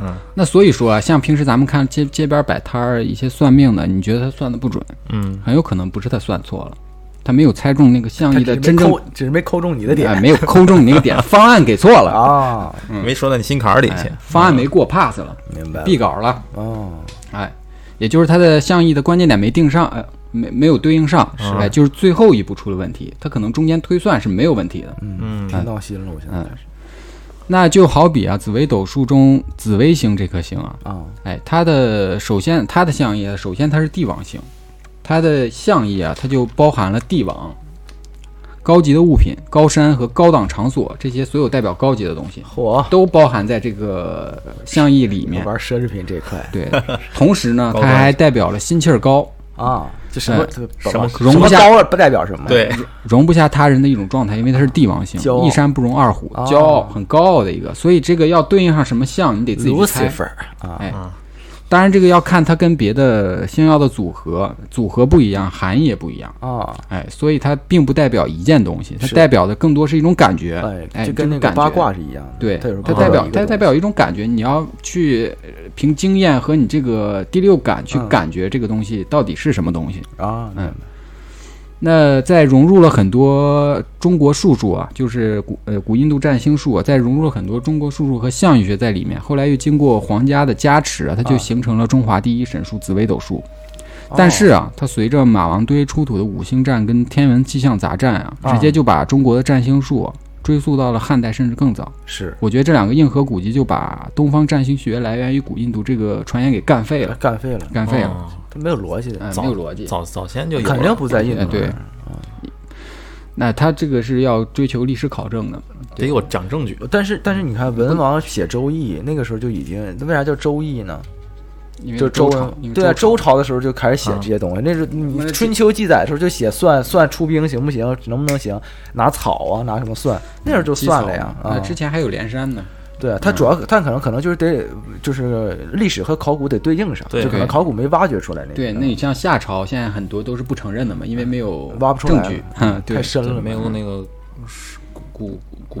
嗯。那所以说啊，像平时咱们看街街边摆摊儿一些算命的，你觉得他算的不准，嗯，很有可能不是他算错了，他没有猜中那个象它只是没意的真正，只是没抠中你的哎点没有抠中你那个点，方案给错了，啊，没说到你心坎儿里去。哎。方案没过 pass 了，明白了。毙稿了，哦，哎，也就是他的象意的关键点没定上，呃，没没有对应上，是哎，就是最后一步出了问题，他可能中间推算是没有问题的。嗯挺闹心了，我现在是那就好比啊，紫微斗数中紫微星这颗星啊，啊，哎，它的首先它的象意啊，首先它是帝王星，它的象意啊，它就包含了帝王、高级的物品、高山和高档场所这些所有代表高级的东西，嚯，都包含在这个象意里面。玩奢侈品这块。对，同时呢，它还代表了心气儿高，啊，这什么什么容不下高不代表什么，对，容不下他人的一种状态，因为它是帝王星一山不容二虎，哦骄傲很高傲的一个，所以这个要对应上什么象，你得自己去猜。啊，哎，当然这个要看它跟别的星耀的组合，组合不一样，含义也不一样。啊，哎，所以它并不代表一件东西，它代表的更多是一种感觉。哎，哎，就跟那个八卦是一样的，对，它代表它代表一种感觉，你要去呃凭经验和你这个第六感去嗯。感觉这个东西到底是什么东西。西啊，嗯那在融入了很多中国术数啊，就是古呃古印度占星术啊，在融入了很多中国术数和象意学在里面。后来又经过皇家的加持啊，它就啊形成了中华第一神术紫微斗数。哦但是啊，它随着马王堆出土的五星占跟天文气象杂占啊，啊直接就把中国的占星术啊追溯到了汉代甚至更早。是我觉得这两个硬核古籍就把东方占星学来源于古印度这个传言给干废了，干废了，干废了，哦它没有逻辑的，没有逻辑。早早先就有肯定不在印度哎对那他这个是要追求历史考证的，得有讲证据。但是但是你看文王写《周易》，那个时候就已经，那为啥叫《周易》呢？因为就周文朝，对啊，周周朝的时候就开始写啊这些东西。那是那是你春秋记载的时候就写算算出兵行不行，能不能行，拿草啊，拿什么算，那时候就算了呀。那啊，之前还有连山呢，对啊，它主要它可能可能就是得就是历史和考古得对应上，就可能考古没挖掘出来那个。对，那你像夏朝，现在很多都是不承认的嘛，因为没有挖不出来证据，哼，对太，深了，没有那个古古古，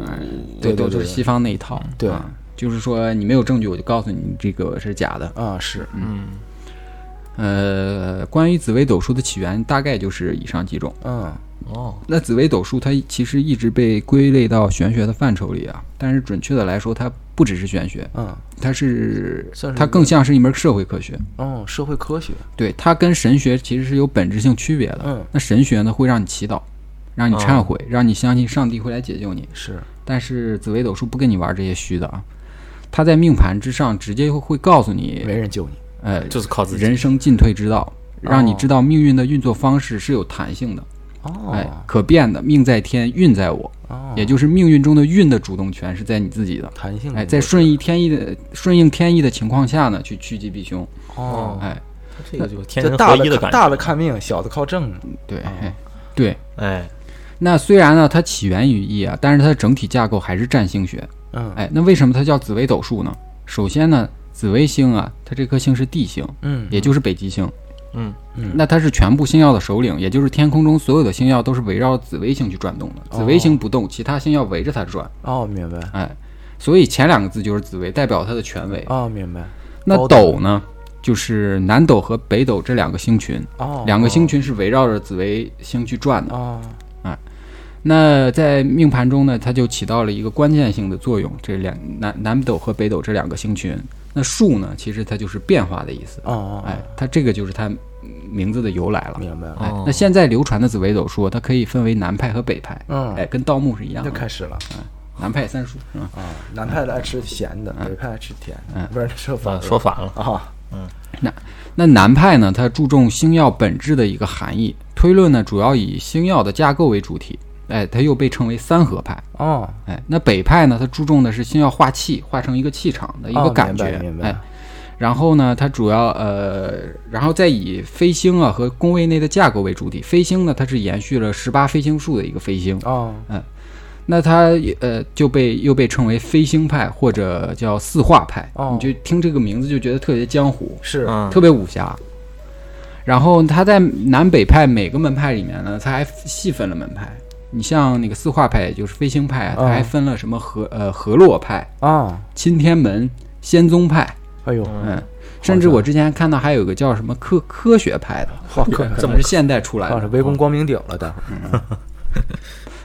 对，对对对都是西方那一套，对。啊就是说你没有证据，我就告诉你这个是假的。啊，是嗯呃，关于紫微斗数的起源，大概就是以上几种。嗯哦，那紫微斗数它其实一直被归类到玄学的范畴里啊，但是准确的来说，它不只是玄学，嗯它是算是它更像是一门社会科学。哦，社会科学，对，它跟神学其实是有本质性区别的。嗯那神学呢，会让你祈祷，让你忏悔，让你相信上帝会来解救你。是但是紫微斗数不跟你玩这些虚的啊，它在命盘之上直接会告诉你，没人救你。呃，就是靠自己。人生进退之道，让你知道命运的运作方式是有弹性的，哦哎，可变的，命在天，运在我，哦，也就是命运中的运的主动权是在你自己的。弹性哎，在顺应天意的顺应天意的情况下呢，去趋吉避凶。哦，哎，这个就天这人大的看合一的感觉。大的看命，小的靠正。对，对。哎，那虽然呢，它起源于易啊，但是它的整体架构还是占星学。嗯哎，那为什么它叫紫微斗数呢？首先呢，紫微星啊，它这颗星是地星，嗯，也就是北极星。嗯嗯那它是全部星耀的首领，也就是天空中所有的星耀都是围绕紫微星去转动的。紫微星不动，其他星耀围着它转。哦，明白。哎，所以前两个字就是紫微，代表它的权威。哦，明白。那斗斗呢，就是南斗和北斗这两个星群，哦，两个星群是围绕着紫微星去转的。哦，那在命盘中呢，它就起到了一个关键性的作用。这两南南斗和北斗这两个星群，那数呢，其实它就是变化的意思。哦哦，哎，它这个就是它名字的由来了。明白了。哦，哎那现在流传的紫微斗数，它可以分为南派和北派。嗯，哎，跟盗墓是一样的。就开始了嗯南派三叔是吧？啊。南派的爱吃咸的，北派爱吃甜的，嗯不是说反反说反了。啊。嗯那南派呢，它注重星耀本质的一个含义，推论呢主要以星耀的架构为主体。哎，它又被称为三合派。哦，哎，那北派呢，它注重的是先要化气，化成一个气场的一个哦感觉，明白明白哎，然后呢，它主要呃，然后再以飞星啊和宫位内的架构为主体。飞星呢，它是延续了十八飞星术的一个飞星，哦，嗯那它呃就被又被称为飞星派或者叫四化派。哦你就听这个名字就觉得特别江湖，是，嗯，特别武侠。然后它在南北派每个门派里面呢，它还细分了门派。你像那个四化派，也就是飞星派啊，它哦还分了什么河呃河洛派、啊，钦天门、仙宗派，哎呦，嗯，甚至我之前看到还有个叫什么科科学派的，哇，可可能是现代出来的啊是围攻光明顶了，待会儿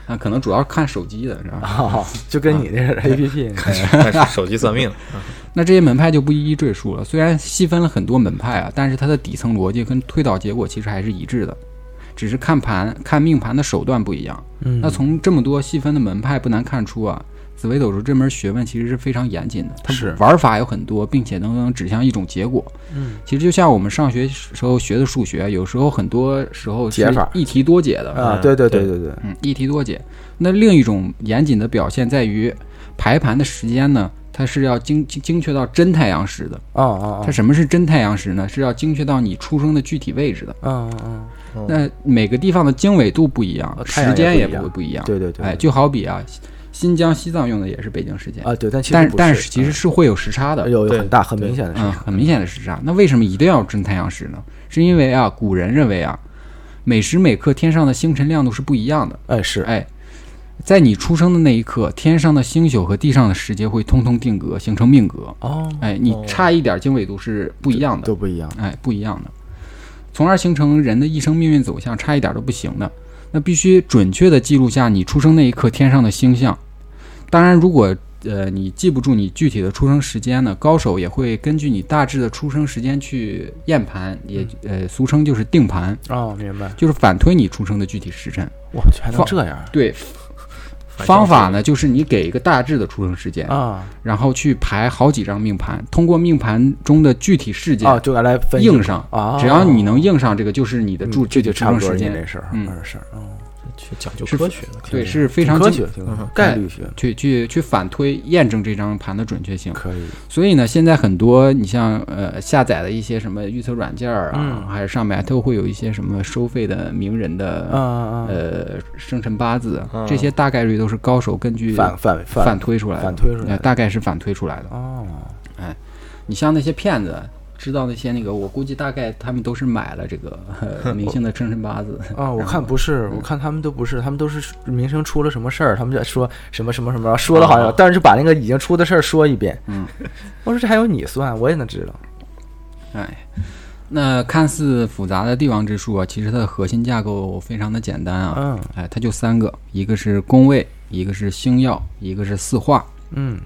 啊，可能主要看手机的，是吧？啊，就跟你那是 A P P 开始手机算命，那这些门派就不一一赘述了。虽然细分了很多门派啊，但是它的底层逻辑跟推导结果其实还是一致的，只是看盘看命盘的手段不一样。嗯那从这么多细分的门派，不难看出啊，紫微斗数这门学问其实是非常严谨的，它是玩法有很多，并且能能指向一种结果。嗯，其实就像我们上学时候学的数学，有时候很多时候是解法一题多解的，啊，对对对对对，嗯，一题多解。那另一种严谨的表现在于排盘的时间呢，它是要精精精确到真太阳时的。啊啊它什么是真太阳时呢？是要精确到你出生的具体位置的。啊啊啊，那每个地方的经纬度不一样时间也也不不会不一样。对对对，哎，就好比啊，新疆、西藏用的也是北京时间，啊对，但但但是其实是会有时差的嗯，有有很大很明显的嗯，是，很明显的时差。那为什么一定要真太阳时呢？是因为啊，古人认为啊，每时每刻天上的星辰亮度是不一样的。哎是，哎，在你出生的那一刻，天上的星宿和地上的时节会通通定格，形成命格。哦，哎，你哦差一点经纬度是不一样的都。不一样，哎，不一样的，从而形成人的一生命运走向差一点都不行的。那必须准确的记录下你出生那一刻天上的星象。当然，如果呃你记不住你具体的出生时间呢，高手也会根据你大致的出生时间去验盘，也呃俗称就是定盘，哦，明白，就是反推你出生的具体时辰。我去还能这样对，反方法呢就是你给一个大致的出生时间，啊。然后去排好几张命盘，通过命盘中的具体事件啊，就来分析应上啊，只要你能应上这个，就是你的注嗯这具体出就差不多生时间。那事儿，嗯。事儿，嗯，去讲究是科学的，对，是非常精科学，概率学去去去反推验证这张盘的准确性。可以，所以呢，现在很多你像呃下载的一些什么预测软件啊，嗯还是上面都会有一些什么收费的名人的、呃生辰八字，嗯这些大概率都是高手根据反反反推出来的，反推出来大概是反推出来的。哦，你像那些骗子。知道那些那个，我估计大概他们都是买了这个、呃、明星的生辰八字啊，我看不是，我看他们都不是，他们都是明星出了什么事儿，他们就说什么什么什么，说的好像，但是就把那个已经出的事儿说一遍。嗯，我说这还有你算，我也能知道。哎，那看似复杂的帝王之术啊，其实它的核心架构非常的简单啊。嗯哎，它就三个，一个是宫位，一个是星耀，一个是四化。嗯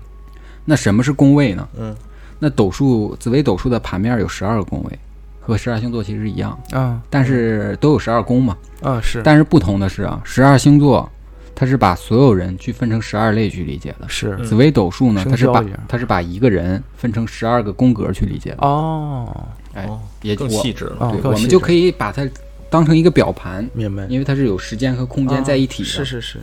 那什么是宫位呢？嗯，那斗数紫微斗数的盘面有十二个宫位，和十二星座其实一样，啊。但是都有十二宫嘛。啊是。但是不同的是啊，十二星座它是把所有人去分成十二类去理解的。是。紫微斗数呢，它是把它是把一个人分成十二个宫格去理解的。哦。哎也就细致了，哦对，我们就可以把它当成一个表盘，明白，因为它是有时间和空间在一体的。是是是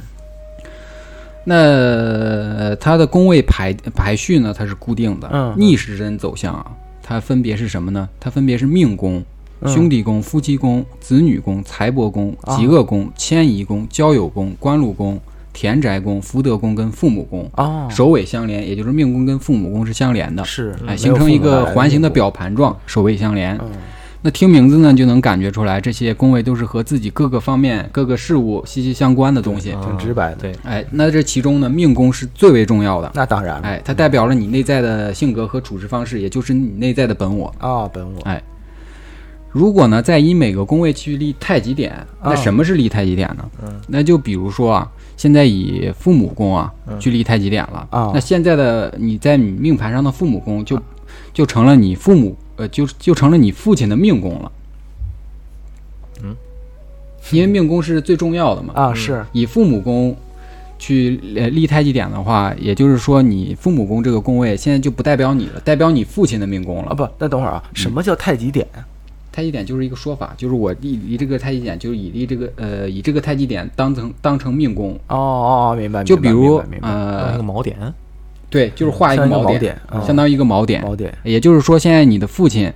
那呃它的宫位排排序呢，它是固定的。嗯逆时针走向啊，它分别是什么呢？它分别是命宫、嗯兄弟宫、夫妻宫、子女宫、财帛宫、啊极恶宫、迁移宫、交友宫、官禄宫、田宅宫、福德宫跟父母宫。哦首尾相连，也就是命宫跟父母宫是相连的，是哎，形成一个环形的，表盘状，首尾相连。嗯那听名字呢，就能感觉出来，这些宫位都是和自己各个方面、各个事物息息相关的东西。啊挺直白的对，哎，那这其中呢，命宫是最为重要的。那当然了哎，它代表了你内在的性格和处事方式，也就是你内在的本我。啊本我哎，如果呢，再以每个宫位去立太极点，那啊什么是立太极点呢？嗯，那就比如说啊，现在以父母宫啊嗯去立太极点了。啊那现在的你在你命盘上的父母宫就就成了你父母呃，就就成了你父亲的命宫了。嗯，因为命宫是最重要的嘛。啊是以父母宫去呃立太极点的话，也就是说你父母宫这个宫位现在就不代表你了，代表你父亲的命宫了。啊不，那等会儿啊，什么叫太极点？太极点就是一个说法，就是我立立这个太极点，就是以立这个呃以这个太极点当成当成命宫，哦哦哦，明白。就比如明白明白呃那个锚点，对，就是画一个锚点，相当于一个锚点。锚点也就是说，现在你的父亲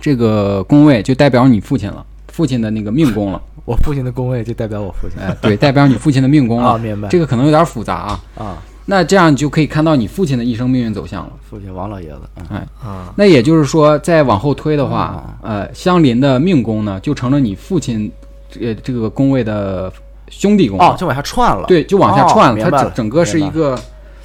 这个宫位就代表你父亲了，父亲的那个命宫了。我父亲的宫位就代表我父亲哎，对，代表你父亲的命宫了。啊，明白这个可能有点复杂啊。啊，那这样你就可以看到你父亲的一生命运走向了。父亲王老爷子哎，啊，那也就是说，再往后推的话啊，呃，相邻的命宫呢，就成了你父亲这这个宫位的兄弟宫哦，就往下串了，对，就往下哦串了。它整整个是一个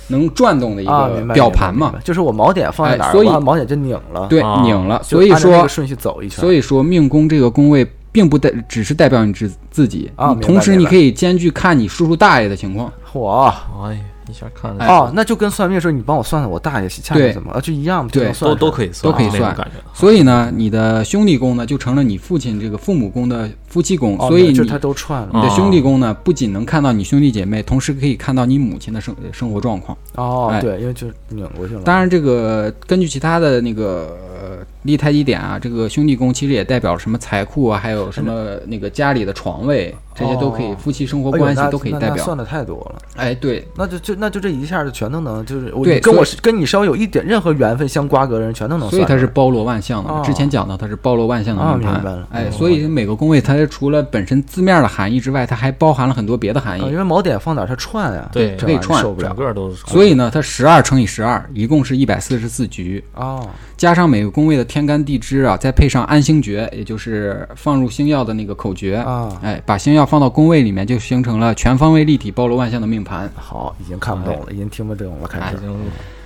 能转动的一啊，个表盘嘛。就是我锚点放在哪儿，哎所以锚点就拧了，对，啊拧了。所以说顺序走一圈，所以说命宫这个宫位并不代只是代表你自自己，啊同时你可以兼具看你叔叔大爷的情况。嚯。哎，一下看哦，那就跟算命说你帮我算算我大爷下对。面怎么啊，就一样，就对都都可以算，都可以算。所以呢，你的兄弟宫呢就成了你父亲这个父母宫的夫妻宫，哦所以你就他都串了。你的哦。兄弟宫呢不仅能看到你兄弟姐妹，同时可以看到你母亲的生生活状况。哎，哦对，因为就拧过去了。当然，这个根据其他的那个呃立太极点啊，这个兄弟宫其实也代表什么财库啊，还有什么那个家里的床位，这些都可以，哦夫妻生活关系都可以代表。算的太多了，哎，对，那就就那就这一下就全都能，就是我对跟我是跟你稍微有一点任何缘分相瓜葛的人，全都能。所以它是包罗万象的。哦之前讲到它是包罗万象的哦命盘哎，哦所以每个宫位它除了本身字面的含义之外，它还包含了很多别的含啊，义因。为锚点放哪儿它串呀，对可以串整。个都是。所以呢，它十二乘以十二，一共是一百四十四局，哦，加上每个宫位的天干地支啊，再配上安星诀，也就是放入星耀的那个口诀啊哎，把星耀放到宫位里面，就形成了全方位立体、包罗万象的命盘。好，已经看不懂了，已经听不懂了，开始已经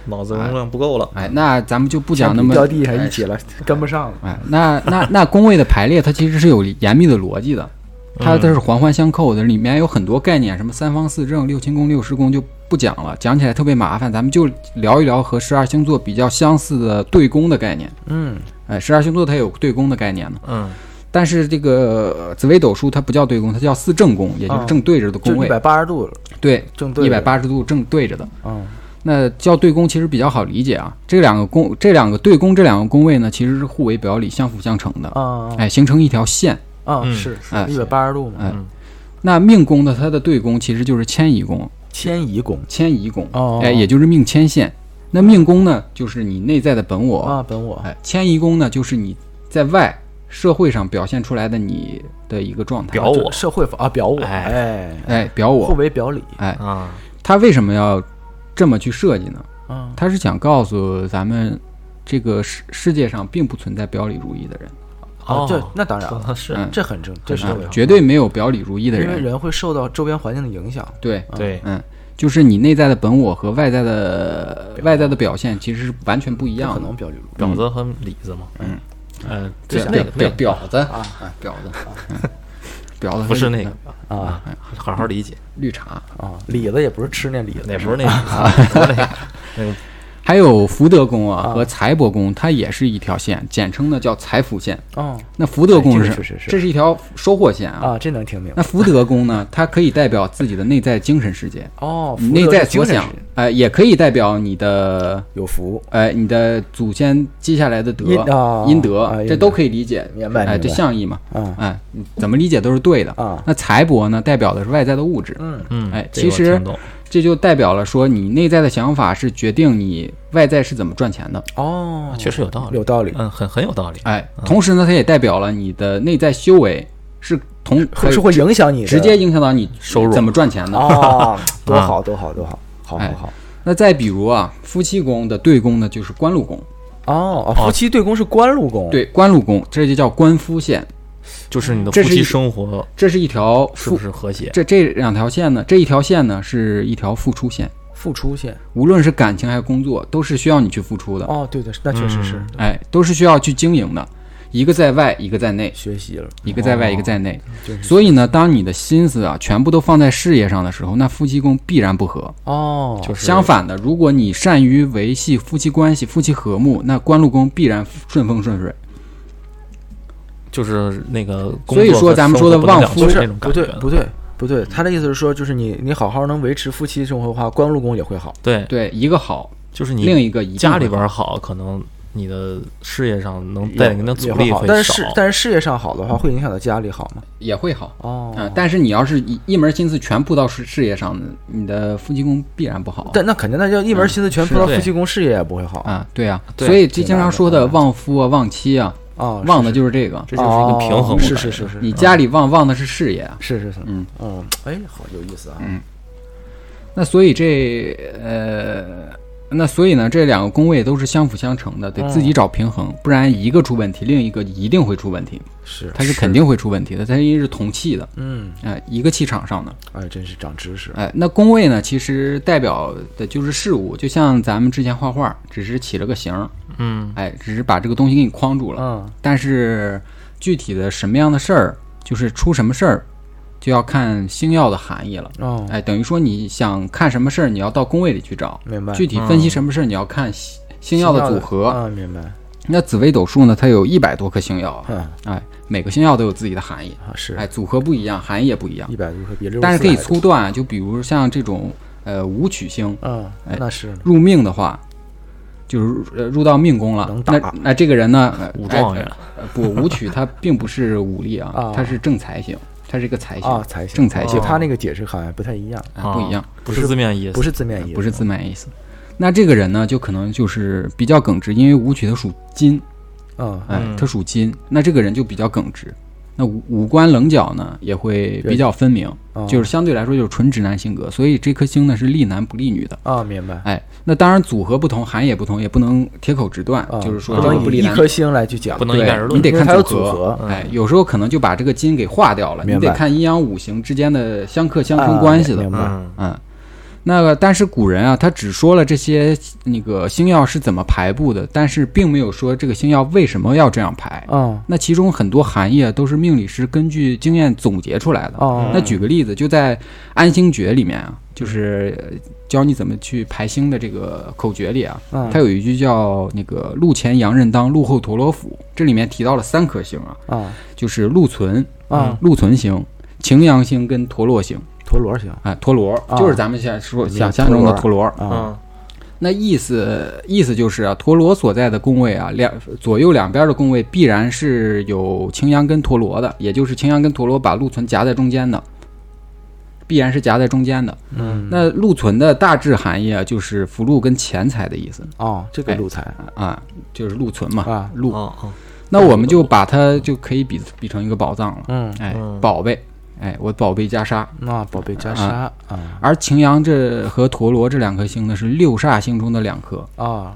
脑子容量不够了。哎，那咱们就不讲那么掉地上哎一起了，跟不上了。哎，那那那宫位的排列，它其实是有严密的逻辑的，它它是环环相扣的，里面有很多概念，什么三方四正、六亲宫、六师宫就不讲了，讲起来特别麻烦，咱们就聊一聊和十二星座比较相似的对宫的概念。嗯，哎，十二星座它有对宫的概念呢，嗯，但是这个呃紫微斗数它不叫对宫，它叫四正宫，也就是正对着的宫位，一百八十度，对，正对着一百八十度正对着的。嗯，那叫对宫其实比较好理解啊，这两个宫，这两个对宫，这两个宫位呢，其实是互为表里、相辅相成的，啊哎，形成一条线。啊，嗯是哎是一百八十度嘛，哎嗯。那命宫的它的对宫其实就是迁移宫，迁移宫。迁移宫，哦哎，也就是命迁线。那命宫呢，就是你内在的本我，啊，本我。哎，迁移宫呢，就是你在外社会上表现出来的你的一个状态，表我。社会啊表我，哎哎，表我。互，为表里，哎，啊，他为什么要这么去设计呢？嗯，他是想告诉咱们，这个世世界上并不存在表里如一的人，哦那当然了，啊是嗯这很正，这是啊绝对没有表里如一的人。因为人。会受到周边环境的影响，对，对，嗯，就是你内在的本我和外在的外在的表现其实是完全不一样的。可能表里如婊子和里子嘛，嗯，呃，这这那个那个婊婊子啊。啊，婊子，啊婊子 不是那个，啊好好理解，绿茶。啊，李子也不是吃那李子，也不是那个，不是那个，那个还有福德宫啊啊。和财帛宫，它也是一条线，简称呢叫财福线。哦。那福德宫是哎这是。一条收获线啊。啊，这能听明白。那福德宫呢，它可以代表自己的内在精神世界，哦，你内在所想哎，也可以代表你的有福，哎，你的祖先积下来的德阴啊阴德啊，这都可以理解，哎，明白明白这象意嘛，嗯哎，怎么理解都是对的。啊，那财帛呢，代表的是外在的物质，嗯嗯，哎这个其实这就代表了说你内在的想法是决定你外在是怎么赚钱的。哦，确实有道理，有道理，嗯，很很有道理，哎，同时呢，它也代表了你的内在修为是同是会影响你直接影响到你收入怎么赚钱的。哦，多好多好多好，好好哎好。那再比如啊，夫妻宫的对宫呢，就是官禄宫。哦哦，夫妻对宫是官禄宫，，对，官禄宫这就叫官夫线，就是你的夫妻这是一生活这是一条付是不是和谐？这这两条线呢，这一条线呢是一条付出线，付出线。无论是感情还是工作，都是需要你去付出的。哦，对对，那确实是嗯哎，都是需要去经营的，一个在外，一个在内，学习了，一个在外，哦一个在内。就是所以呢，当你的心思啊全部都放在事业上的时候，那夫妻宫必然不和。哦，就是相反的，如果你善于维系夫妻关系、夫妻和睦，那官禄宫必然顺风顺水。就是那个所以说咱们说的旺夫是那种不感觉，对不对不对，他的意思是说，就是你你好好能维持夫妻生活的话，官禄宫也会好。对，对，一个好，就是你另一个家里边好，可能你的事业上能带给你的阻力会少但是事。但是事业上好的话，会影响到家里好吗？也会好。哦啊、但是你要是一一门心思全扑到事事业上，你的夫妻宫必然不好。但那肯定，那就一门心思全扑到夫妻宫，事业也不会好啊，对啊，对所以这经常说的旺夫啊、旺妻啊，哦。旺的就是这个。这就是一个平衡是是是是，你家里旺旺的是事业啊。是是是，嗯嗯，哎，好有意思啊。嗯那所以这呃，那所以呢，这两个宫位都是相辅相成的，得自己找平衡，不然一个出问题，另一个一定会出问题，是，它是肯定会出问题的。它因为是同气的，嗯，哎、一个气场上的。哎，真是长知识。哎，那宫位呢，其实代表的就是事物，就像咱们之前画画，只是起了个形儿，嗯，哎，只是把这个东西给你框住了。嗯，但是具体的什么样的事儿，就是出什么事儿，就要看星耀的含义了。哦，哎，等于说你想看什么事儿，你要到宫位里去找；明白。具体分析什么事儿，你要看星星耀的组合。啊，明白。那紫微斗数呢，它有一百多颗星耀啊，嗯，哎，每个星耀都有自己的含义，啊是，哎，组合不一样，含义也不一样一。百多颗比六，但是可以粗断，就比如像这种呃武曲星嗯，哎那是入命的话，就是入呃入到命宫了能。打那那这个人呢，呃武状元，呃不，武曲他并不是武力啊 啊，它是正财星，它是一个财星啊，财星。正财星。就他那个解释好像不太一样，啊，不一样，不是字面意思，不是字面意思，不是字面意思。那这个人呢，就可能就是比较耿直，因为武曲他属金，嗯，哎嗯，它属金，那这个人就比较耿直。那五五官棱角呢，也会比较分明，哦就是相对来说就是纯直男性格，所以这颗星呢是利男不利女的。啊，明白。哎，那当然组合不同，含义也不同，也不能铁口直断，啊就是说不能以这个不利男一颗星来去讲不，能一概而论。你得看组组合哎，有时候可能就把这个金给化掉了，你得看阴阳五行之间的相克相生关系的。啊明白嗯，嗯，那个但是古人啊，他只说了这些那个星耀是怎么排布的，但是并没有说这个星耀为什么要这样排。嗯，那其中很多含义啊，都是命理师根据经验总结出来的。哦，那举个例子，就在《安星诀》里面啊，就是呃教你怎么去排星的这个口诀里啊，嗯它有一句叫那个“路前阳刃当，路后陀螺斧”，这里面提到了三颗星啊，啊就是禄存、啊，禄存星、擎羊星跟陀螺星。陀螺行哎，陀螺就是咱们现在说想象中的陀螺。啊，那意思意思就是啊，陀螺所在的宫位啊，两左右两边的宫位必然是有擎羊跟陀螺的，也就是擎羊跟陀螺把禄存夹在中间的，必然是夹在中间的。嗯，那禄存的大致含义啊，就是福禄跟钱财的意思哦，这个禄财啊，就是禄存嘛，啊，禄。那我们就把它就可以比比成一个宝藏了，嗯，哎，宝贝，哎，我宝贝袈裟。那宝贝袈裟啊而擎羊这和陀螺这两颗星呢，是六煞星中的两颗。啊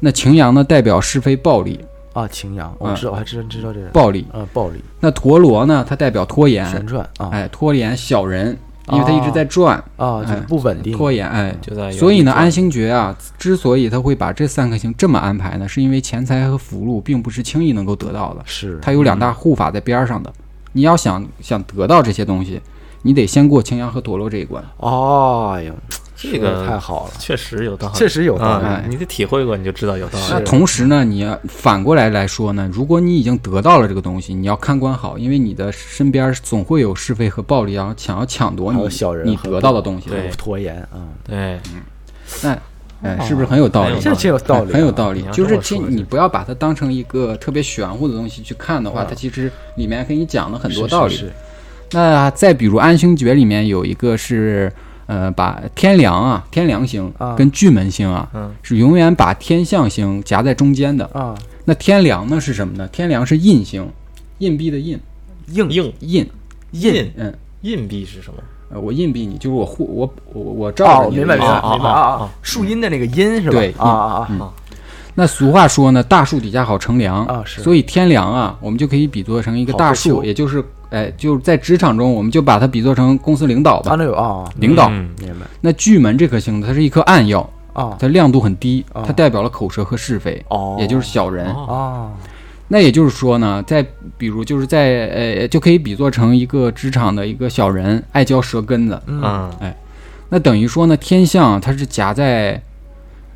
那擎羊呢，代表是非暴力，啊，擎羊，我嗯知道，我还知道知道这个，暴力。嗯，暴力那陀螺呢，它代表拖延，旋转啊哎，拖延小人，因为它一直在转，啊，就哎不稳定，拖延，哎。就在原所以呢，安星诀啊，之所以他会把这三颗星这么安排呢，是因为钱财和福禄并不是轻易能够得到的，是它有两大护法在边儿上的。你要想想得到这些东西，你得先过擎羊和陀螺这一关。哦，哎呦，这个太好了，确实有道理，确实有道理。啊你得体会过，你就知道有道理。那。同时呢，你要反过来来说呢，如果你已经得到了这个东西，你要看管好，因为你的身边总会有是非和暴力，然后想要抢夺你你得到的东西。对拖延啊，对，嗯。那哎，是不是很有道理？很这有道理啊，很有道理。就是其实。你不要把它当成一个特别玄乎的东西去看的话，啊。它其实里面给你讲了很多道理。那再比如安星诀里面有一个是，呃，把天梁啊、天梁星啊。跟巨门星啊，嗯。是永远把天象星夹在中间的。啊，那天梁呢是什么呢？天梁是印星，硬币的印，硬硬。印，印。嗯，硬币是什么？呃，我硬币你，就是我护我我我照哦，着你的明白明白明白啊树荫的那个荫是吧？对啊啊嗯啊那俗话说呢，大树底下好乘凉啊是所以天凉啊，我们就可以比作成一个大树，也就是哎，就是在职场中，我们就把它比作成公司领导啊，吧，那有啊，领导。嗯明白那巨门这颗星，它是一颗暗曜，啊它亮度很低，啊它代表了口舌和是非，哦，也就是小人。哦啊那也就是说呢，在比如就是在呃，就可以比作成一个职场的一个小人，爱嚼舌根子。嗯哎那等于说呢，天象它是夹在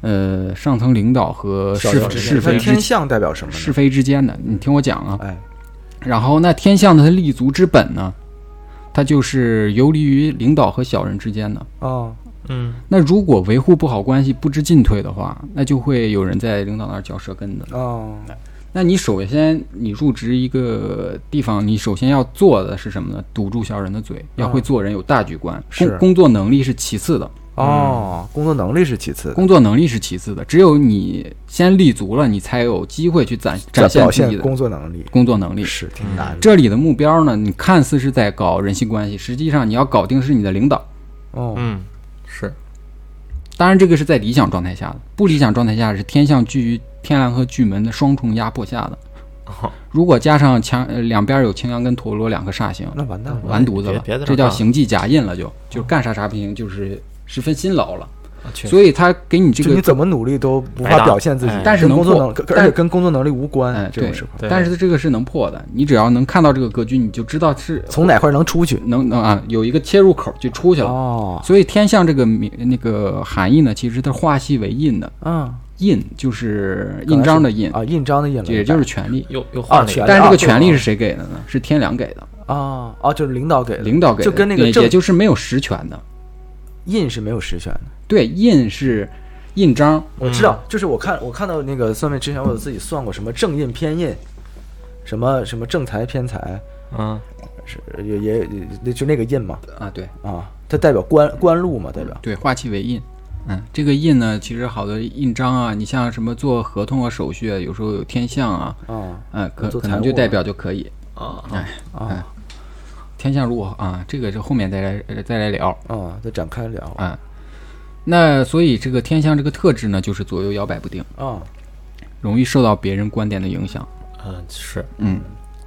呃上层领导和是是非之天象代表什么？是非之间的。你听我讲啊。哎然后那天象的它立足之本呢，它就是游离于领导和小人之间的。哦嗯那如果维护不好关系，不知进退的话，那就会有人在领导那儿嚼舌根子。哦，那你首先你入职一个地方，你首先要做的是什么呢？堵住小人的嘴，要会做人，有大局观。是工工作能力是其次的，哦，工作能力是其次的，工作能力是其次的。只有你先立足了，你才有机会去展展现自己的工作能力工作能力。是挺难的。这里的目标呢，你看似是在搞人际关系，实际上你要搞定是你的领导。哦，嗯，是当然，这个是在理想状态下的，不理想状态下是天象居于天狼和巨门的双重压迫下的。哦如果加上强呃两边有擎羊跟陀螺两个煞星，那完蛋了，完犊子了这这叫行迹夹印了就，就是干啥啥不行，就是十分辛劳了。所以他给你这个你怎么努力都无法表现自己哎，但是能破跟工作能，而但是跟工作能力无关哎，对这种时候，对但是这个是能破的，你只要能看到这个格局，你就知道是从哪块能出去？能能啊有一个切入口就出去了。哦，所以天象这个名那个含义呢，其实它化系为印的，嗯，印就是印章的印，啊，印章的印了，也就是权力。又又换了一个，权力但是这个啊权力是谁给的呢？是天良给的，啊啊，就是领导给的，领导给的，就跟那个也就是没有实权的。印是没有实权的。对，印是印章，我知道，就是我看我看到那个算命之前，我有自己算过什么正印偏印，什么什么正财偏财，嗯是也也也就那个印嘛啊，对啊，它代表官官禄嘛，代表对，化气为印。嗯，这个印呢，其实好多印章啊，你像什么做合同啊、手续啊，有时候有天象啊，啊嗯，可可能就代表就可以。啊哎，啊天象如果啊，这个是后面再来呃再来聊。啊，再展开聊啊，那所以这个天象这个特质呢，就是左右摇摆不定，啊容易受到别人观点的影响。嗯是。嗯，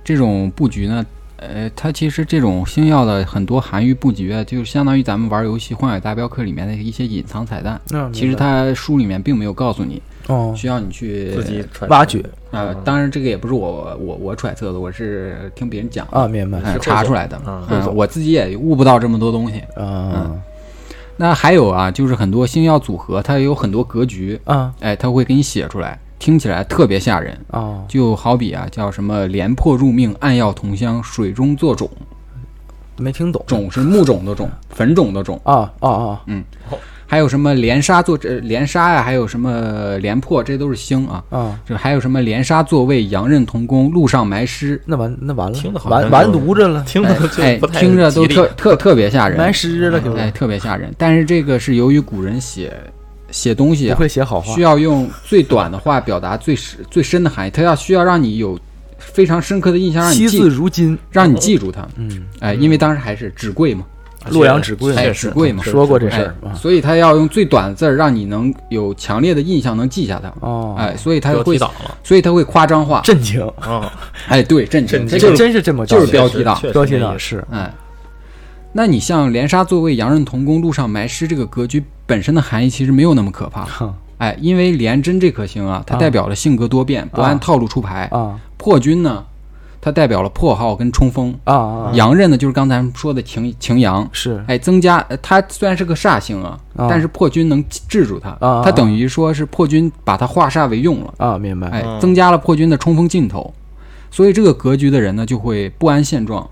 这种布局呢，呃，它其实这种星耀的很多含域布局啊，就相当于咱们玩游戏《荒野大镖客》里面的一些隐藏彩蛋。嗯，其实它书里面并没有告诉你，哦。需要你去自己揣挖掘。啊，当然这个也不是我我我揣测的，我是听别人讲啊，明白。哎是查出来的。啊嗯，我自己也悟不到这么多东西。啊那还有啊，就是很多星耀组合，它有很多格局，啊哎，它会给你写出来，听起来特别吓人。啊就好比啊，叫什么廉破入命，暗耀同乡，水中作种，没听懂。种是木种的种，坟种的种。啊啊啊还有什么连杀作呃连杀呀、还有什么连破，这都是星啊。啊，这还有什么连杀座位，阳刃同工，路上埋尸，那完那完了，听得好完完犊子了，听哎哎着就不，太听着都特特特别吓人，埋尸了，哎，特别吓人。但是这个是由于古人写写东西会写好话。需要用最短的话表达最深最深的含义，他要需要让你有非常深刻的印象，让你惜字记，如金，让你记住它。嗯，哎，因为当时还是纸贵嘛，洛阳纸贵纸贵嘛说过这哎事儿啊，所以他要用最短的字儿，让你能有强烈的印象，能记下它。哦，哎，所以他标会所以他会夸张化。震惊，啊，哎，对，震惊，这就是真是这么就是标题党。标题党是。哎。那你像连杀座位、洋人童工、路上埋尸这个格局本身的含义其实没有那么可怕，哼。哎，因为连真这颗星啊，它啊。代表了性格多变，不按套路出牌；啊。破军呢，它代表了破耗跟冲锋；啊啊，阳刃呢，就是刚才说的擎擎羊，是。哎，增加呃它虽然是个煞星啊，啊。但是破军能制住它，啊它等于说是破军把它化煞为用了，啊，明白。哎，嗯。增加了破军的冲锋劲头，所以这个格局的人呢，就会不安现状，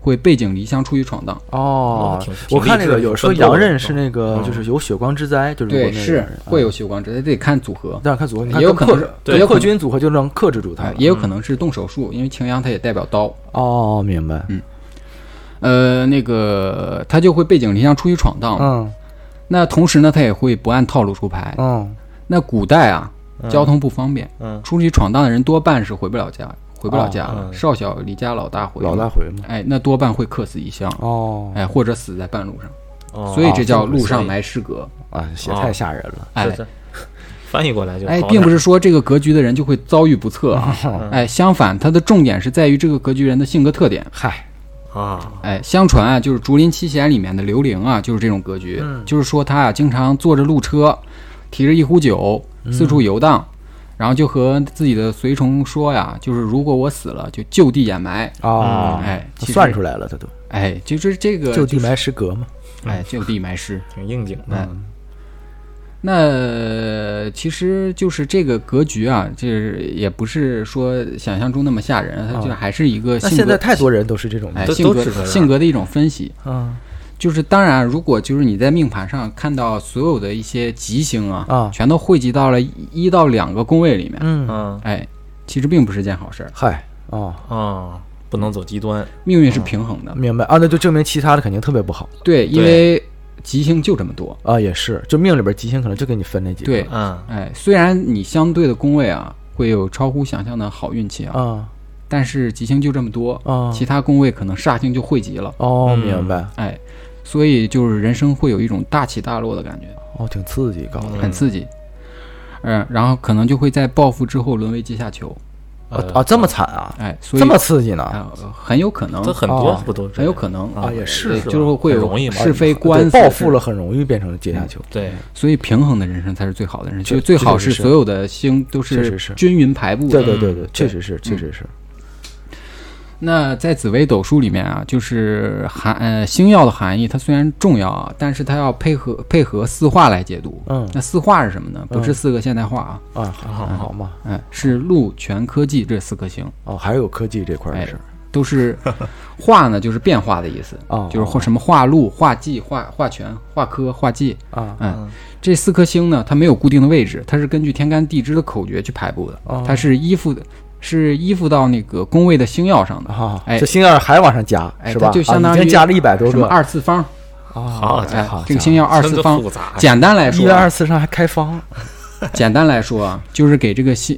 会背井离乡出去闯荡。哦我看那个有说洋刃是那个嗯。就是有血光之灾，就是对，是会有啊血光之灾，得看组合，但是看组合，也有可能是对也有可能破军组合就能克制住他哎，也有可能是动手术，因为擎羊它也代表刀。哦，明白，嗯。呃，那个他就会背井离乡出去闯荡。嗯。那同时呢，他也会不按套路出牌。嗯。那古代啊，嗯。交通不方便，嗯。出去闯荡的人多半是回不了家，回不了家了。哦嗯。少小离家老大回，老大。回嘛，哎，那多半会客死异乡，哦，哎，或者死在半路上。哦。所以这叫哦路上埋尸格。啊，写太吓人了，哎。翻译过来就哎，并不是说这个格局的人就会遭遇不测啊。哎，相反，它的重点是在于这个格局人的性格特点。嗨，啊，哎，相传啊，就是《竹林七贤》里面的刘伶啊，就是这种格局，嗯。就是说他啊，经常坐着路车，提着一壶酒，四处游荡，然后就和自己的随从说呀，就是如果我死了，就就地掩埋。啊，哎，算出来了，他都哎，就是这个就地埋尸格嘛，哎，就地埋尸。挺应景的。哎，那其实就是这个格局啊，就是也不是说想象中那么吓人，它就还是一个性格。那现在太多人都是这种，哎，性格性格的一种分析。嗯就是当然，如果就是你在命盘上看到所有的一些吉星啊，啊全都汇集到了一到两个宫位里面，嗯，嗯哎，其实并不是件好事儿。嗨，哦，啊，不能走极端。命运是平衡的，明白啊，那就证明其他的肯定特别不好对，因为吉星就这么多。啊，也是，就命里边吉星可能就给你分那几个，对，嗯哎，虽然你相对的宫位啊会有超乎想象的好运气啊，啊但是吉星就这么多，啊，其他宫位可能煞星就汇集了，哦，嗯明白，哎，所以就是人生会有一种大起大落的感觉，哦，挺刺激，搞的嗯。很刺激。嗯，然后可能就会在暴富之后沦为阶下囚，啊啊，这么惨啊，哎，所以这么刺激呢？啊很有可能。这，很多很有可能啊也是就是会有很容易是非对官司报复了，很容易变成阶下囚。对，所以平衡的人生才是最好的人生，这就最好是是。所有的星都是均匀排布。的。对对对确实是，确实是。那在紫微斗数里面啊，就是含呃星耀的含义，它虽然重要啊，但是它要配合配合四化来解读。嗯。那四化是什么呢？不是嗯。四个现代化啊，啊，好好嘛，哎，是禄、权、科技这四颗星，哦，还有科技这块哎的事儿都是化呢，就是变化的意思，啊，就是或什么化禄、化忌、化化权、化科、化忌。啊嗯，这四颗星呢，它没有固定的位置，它是根据天干地支的口诀去排布的，哦。它是依附的，是依附到那个宫位的星耀上的。啊，哎这星耀还往上加哎是吧？它就相当于啊已经加了一百多什么个二次方？啊，好哎好，这个星耀二次方，简单来说一，元二次上还开方 简单来说啊，就是给这个星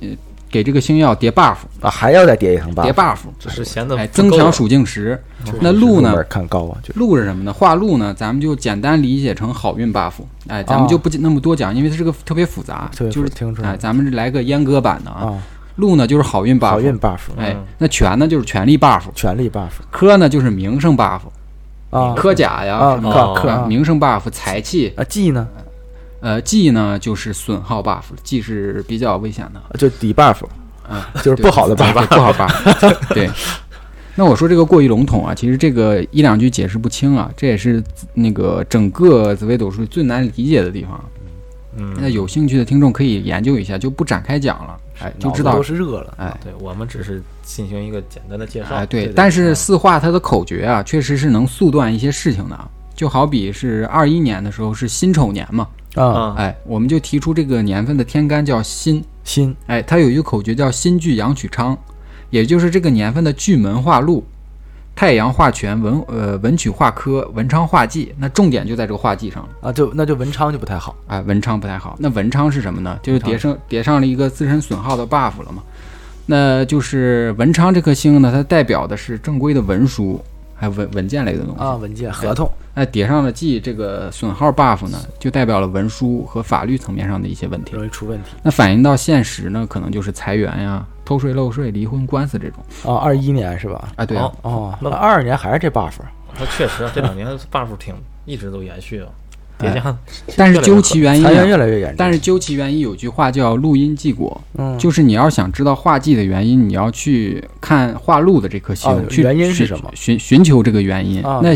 给这个星耀叠 buff，啊，还要再叠一层 buff，叠 buff，这是闲的哎，增强属性值。那禄呢？看高啊，就禄是什么呢？化禄呢，咱们就简单理解成好运 buff。哎，咱们哦就不那么多讲，因为它这个特别复杂，就是听出来哎，咱们来个阉割版的啊。啊，禄呢就是好运 buff，好运 buff，哎嗯，那权呢就是权力 buff，权力 buff 科呢就是名声 buff，啊。科甲呀，啊，什么哦啊克克啊。名声 buff，财气，啊，技呢？呃，技呢就是损耗 buff，技是比较危险的，就底 buff，啊，就是不好的 buff 不好 buff，对。那我说这个过于笼统啊，其实这个一两句解释不清啊，这也是那个整个紫微斗数最难理解的地方。嗯，那有兴趣的听众可以研究一下，就不展开讲了，哎，就知道都，是热了，哎对我们只是进行一个简单的介绍。哎，对。对但是四化它的口诀啊，确实是能速断一些事情的啊。就好比是二一年的时候是辛丑年嘛，啊，啊，哎，我们就提出这个年份的天干叫辛，辛哎，它有一个口诀叫辛聚阳曲昌，也就是这个年份的巨门化禄，太阳画权，文呃文曲画科，文昌画忌。那重点就在这个画忌上了。啊，就那就文昌就不太好哎，文昌不太好。那文昌是什么呢？就是叠上叠上了一个自身损耗的 buff 了嘛。那就是文昌这颗星呢，它代表的是正规的文书，还有文文件类的东西。啊，文件合同那叠上了忌这个损耗 buff 呢，就代表了文书和法律层面上的一些问题。容易出问题那反映到现实呢，可能就是裁员呀、偷税漏税、离婚官司这种。啊，二一年是吧？啊，对啊，哦哦，那那二二年还是这 buff 那确实啊这两年 buff 挺 一直都延续啊，叠加。但是究其原因、裁员啊，越来越严重，但是究其原因，有句话叫“录音记果”，嗯，就是你要想知道画技的原因，你要去看化禄的这颗星，哦去原因是去什么？寻寻求这个原因。那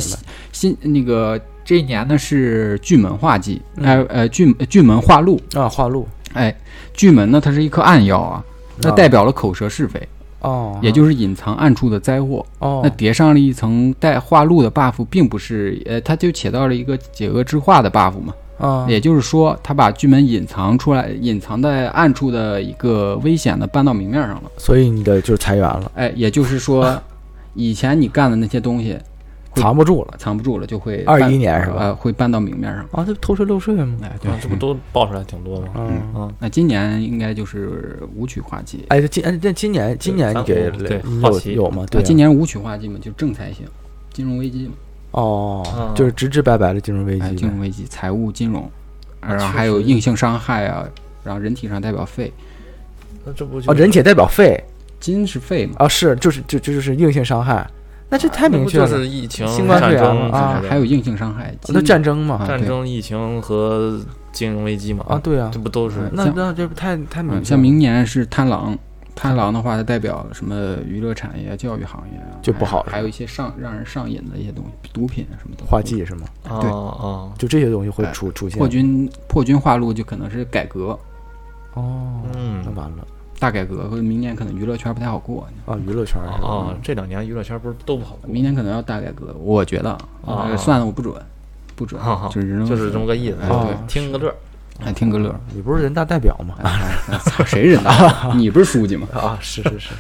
新那个这一年呢是巨门化忌，嗯。呃呃巨巨门化禄，啊化禄哎，巨门呢它是一颗暗曜啊，那啊代表了口舌是非，哦，也就是隐藏暗处的灾祸。哦那叠上了一层带化禄的 buff，并不是呃，它就起到了一个解厄之化的 buff 嘛。啊也就是说，他把巨门隐藏出来、隐藏在暗处的一个危险的搬到明面上了。所以你的就是裁员了，哎，也就是说，以前你干的那些东西会藏不住了。藏不住了，就会二一年是吧？呃，会搬到明面上。啊，这不偷税漏税吗？哎，对啊，这不都爆出来挺多吗？嗯，嗯，那今年应该就是武曲化季。哎，这今哎这今年今年你给奇。有吗？对。啊，今年武曲化季嘛，就正财星，金融危机。嘛，哦啊，就是直直白白的金融危哎，机呗，金融危机、财务、金融，啊然后还有硬性伤害啊，然后人体上代表肺，那这不就哦，人体代表肺金是肺嘛，啊，是就是就就就是硬性伤害，那这太明确了，是疫情、新冠肺战争炎嘛啊。还有硬性伤害，那战争嘛。啊战争、疫情和金融危机嘛？啊，，对啊。这，不都是那那这不太太明嗯，像，明年是贪狼，贪狼的话，它代表什么娱乐产业、教育行业啊，就不好还还有一些上让人上瘾的一些东西，毒品啊什么的。化剂是吗？啊对啊，就这些东西会哎出出现。破军破军化禄就可能是改革，哦，嗯那完了大改革，或者明年可能娱乐圈不太好过，啊，娱乐圈啊？哦，这两年娱乐圈不是都不好过明年可能要大改革，我觉得啊呃算了我不准，不准就是就是这么个意思，哎对听个乐儿。哎听个乐儿。你不是人大代表吗？谁人大？你不是书记吗？啊，是是是，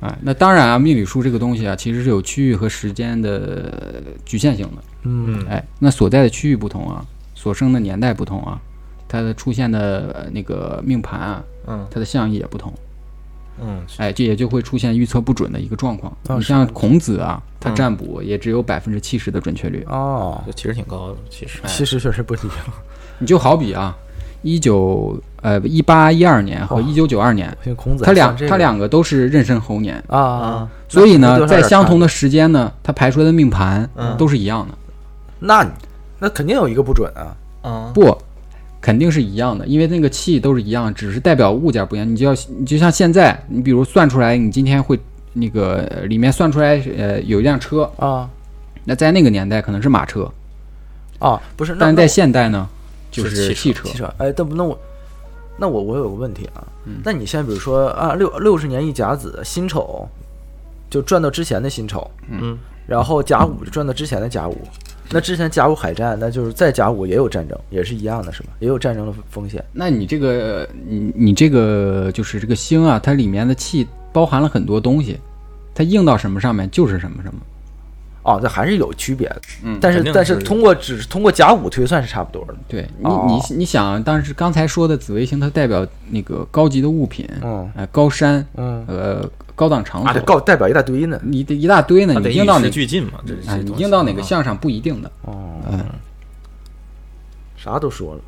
哎，那当然啊，命理书这个东西啊，其实是有区域和时间的局限性的。嗯嗯，哎，那所在的区域不同啊，所生的年代不同啊，它的出现的呃那个命盘啊，嗯它的象意也不同。嗯，哎，这也就会出现预测不准的一个状况。你像孔子啊，他嗯占卜也只有百分之七十的准确率。哦，这其实挺高的，其实。其实确实不一样。你就好比啊，一九呃一八一二年和哦一九九二年，像孔子它两像这个它两个都是壬申猴年，啊啊，所以呢，在相同的时间呢，他排出来的命盘嗯都是一样的。那那肯定有一个不准啊。啊，不，肯定是一样的，因为那个气都是一样，只是代表物件不一样。你就要，你就像现在，你比如算出来，你今天会那个呃里面算出来，呃，有一辆车，啊。那在那个年代可能是马车，啊，不是，那但是在现代呢，就是是汽汽车。汽车，哎，但不那我，那我我有个问题啊，嗯。那你现在比如说啊，六六十年一甲子，辛丑就赚到之前的辛丑，嗯，然后甲午就转到之前的甲午，那之前甲午海战，那就是在甲午也有战争，也是一样的，是吧？也有战争的风险。那你这个，你你这个就是这个星啊，它里面的气包含了很多东西，它映到什么上面就是什么什么。哦，这还是有区别的，嗯但是是但是通过只是通过甲午推算是差不多的，对你哦你你想，当时刚才说的紫微星，它代表那个高级的物品，嗯哎，高山，嗯，呃，高档场所，告代表一大堆呢，你的一大堆呢，你应到哪时俱进嘛，这哎，这东西。你应到哪个啊项上不一定的。哦，嗯，啥都说了，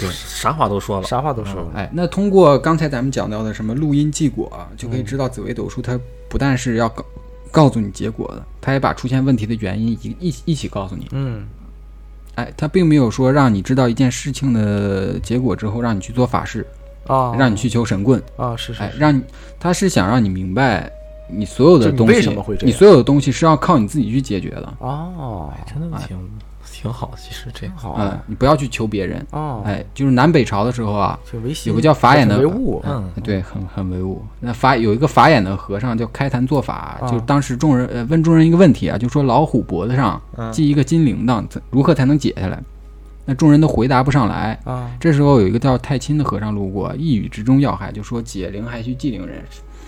对，啥话都说了，啥话都说了，哎，那通过刚才咱们讲到的什么录音记果啊，就可以知道紫微斗数它不但是要告告诉你结果的，它也把出现问题的原因一一一起告诉你。嗯。哎，它并没有说让你知道一件事情的结果之后，让你去做法事，啊，让你去求神棍。啊，是是哎，让你，他是想让你明白，你所有的东西，为什么会这样。你所有的东西是要靠你自己去解决的。哦，真的挺挺好，其实这个。好嗯，你不要去求别人。哦，哎，就是南北朝的时候啊，有个叫法眼的唯物，嗯。对，很很唯物。那法有一个法眼的和尚叫开坛做法，啊就当时众人呃问众人一个问题啊，就说老虎脖子上嗯。系一个金铃铛，怎如何才能解下来？那众人都回答不上来。啊这时候有一个叫太清的和尚路过，一语之中要害，就说解铃还须系铃人，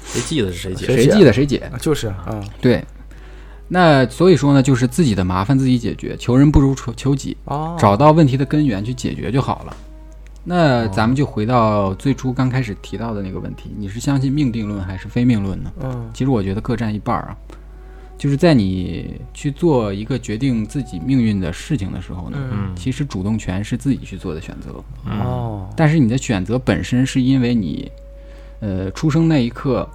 谁系的是谁解，谁解谁记得谁解。就是啊，对，那所以说呢，就是自己的麻烦自己解决，求人不如求求己，哦，找到问题的根源去解决就好了。那咱们就回到最初刚开始提到的那个问题，你是相信命定论还是非命论呢？嗯其实我觉得各占一半儿啊。就是在你去做一个决定自己命运的事情的时候呢，嗯。其实主动权是自己去做的选择，嗯。哦，但是你的选择本身是因为你，呃，出生那一刻，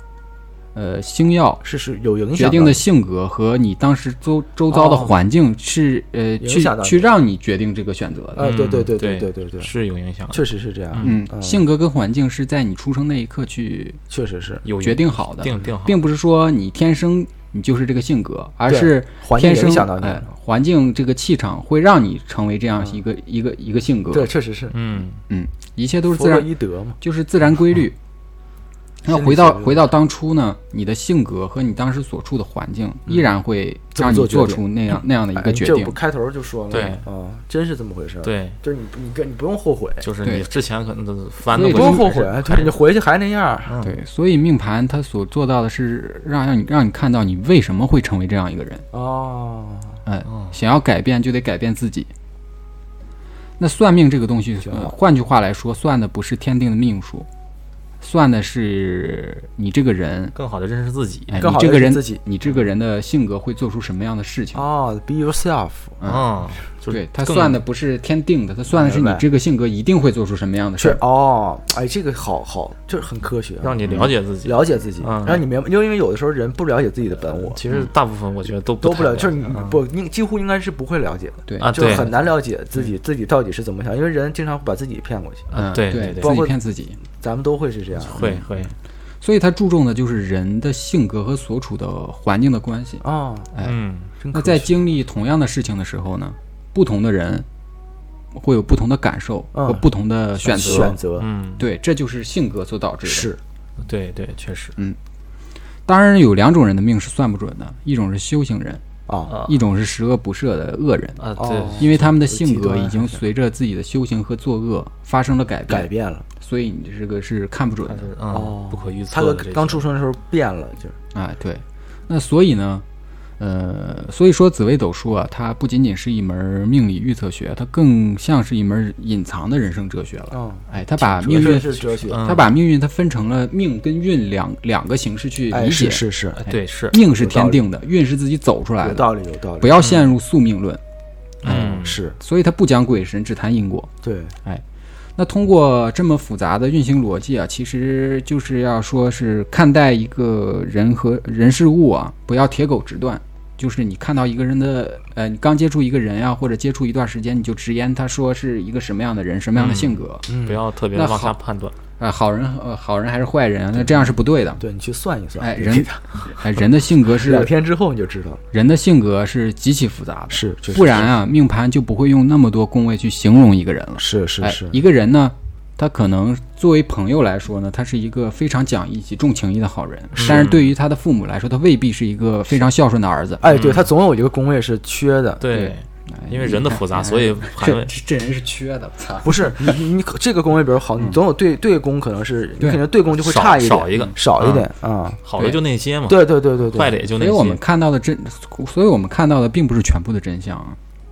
呃，星耀是是有影响决定的性格和你当时周周遭的环境是、呃去去让你决定这个选择的。啊，对对对嗯对。对对对，是有影响的，确实是这样，嗯，嗯。性格跟环境是在你出生那一刻去确实是。有决定好的，定定好，并不是说你天生你就是这个性格，而是天生哎，环境这个气场会让你成为这样一个、一个一个性格。对，，确实是嗯嗯，一切都是自然，一德嘛，就是自然规律。那回到回到当初呢，你的性格和你当时所处的环境，依然会让你做出那样那样的一哎个决定。这不。开头就说了吗，对。啊，真是这么回事儿，，对，就是你你跟你不用后悔，就是你之前可能都翻所以的不用后悔，对，你回去还那样，嗯。对，所以命盘它所做到的是让让你让你看到你为什么会成为这样一个人。哦，哎哦，想要改变就得改变自己。那算命这个东西，呃，换句话来说，算的不是天定的命数，算的是你这个人，更好的认识自己，哎，更好你这个人认识自己，你这个人的性格会做出什么样的事情？哦，be yourself，嗯，就是对他算的不是天定的，他算的是你这个性格一定会做出什么样的事是儿。哦，哎，这个好好，就是很科学，让你了解自己。了解自己，嗯让你明白，因为因为有的时候人不了解自己的本我，其实大部分我觉得都都不了，太就是你嗯不，你几乎应该是不会了解的，对，啊，就很难了解自己自己到底是怎么想，因为人经常会把自己骗过去，嗯，对对对自己包括骗自己。咱们都会是这样，会会，所以他注重的就是人的性格和所处的环境的关系。哦，哎，那在经历同样的事情的时候呢，不同的人会有不同的感受嗯。和不同的选择。选择。嗯，对，这就是性格所导致的。是。对对，确实，嗯。当然有两种人的命是算不准的，一种是修行人，啊。啊一种是十恶不赦的恶人，啊，哦。对，因为他们的性格已经随着自己的修行和作恶发生了改变，改变了。所以你这个是看不准的。它是哦嗯，不可预测的这些。刚出生的时候变了，就是。啊。对，那所以呢，呃，所以说紫微斗数啊，它不仅仅是一门命理预测学，它更像是一门隐藏的人生哲学了。嗯，哎，它把命运，是哲学，嗯它把命运它分成了命跟运两两个形式去哎，理解。是是对是，命是天定的，运是自己走出来的，有道理有道理，不要陷入宿命论。嗯是所以它不讲鬼神，只谈因果。对，哎那通过这么复杂的运行逻辑啊，其实就是要说是看待一个人和人事物啊，不要铁口直断。就是你看到一个人的，呃，你刚接触一个人呀、或者接触一段时间，你就直言他说是一个什么样的人，什么样的性格，嗯不要特别那往下好判断。呃，好人呃好人还是坏人啊？那这样是不对的。对你去算一算，哎，人哎人的性格是两天之后你就知道了，人的性格是极其复杂的，是，不然啊，命盘就不会用那么多宫位去形容一个人了。是是是是，一个人呢，他可能作为朋友来说呢，他是一个非常讲义气、重情义的好人，但是对于他的父母来说，他未必是一个非常孝顺的儿子。哎，对他总有一个宫位是缺的，对，哎因为人的复杂，所以这这人是缺的，操！不是你你你这个宫位比如好，你总有对对宫可能是你对肯定对宫就会差一点，少一个。少一点啊，好的就那些嘛，对对对对对，坏的也就那些。所以我们看到的真，所以我们看到的并不是全部的真相啊。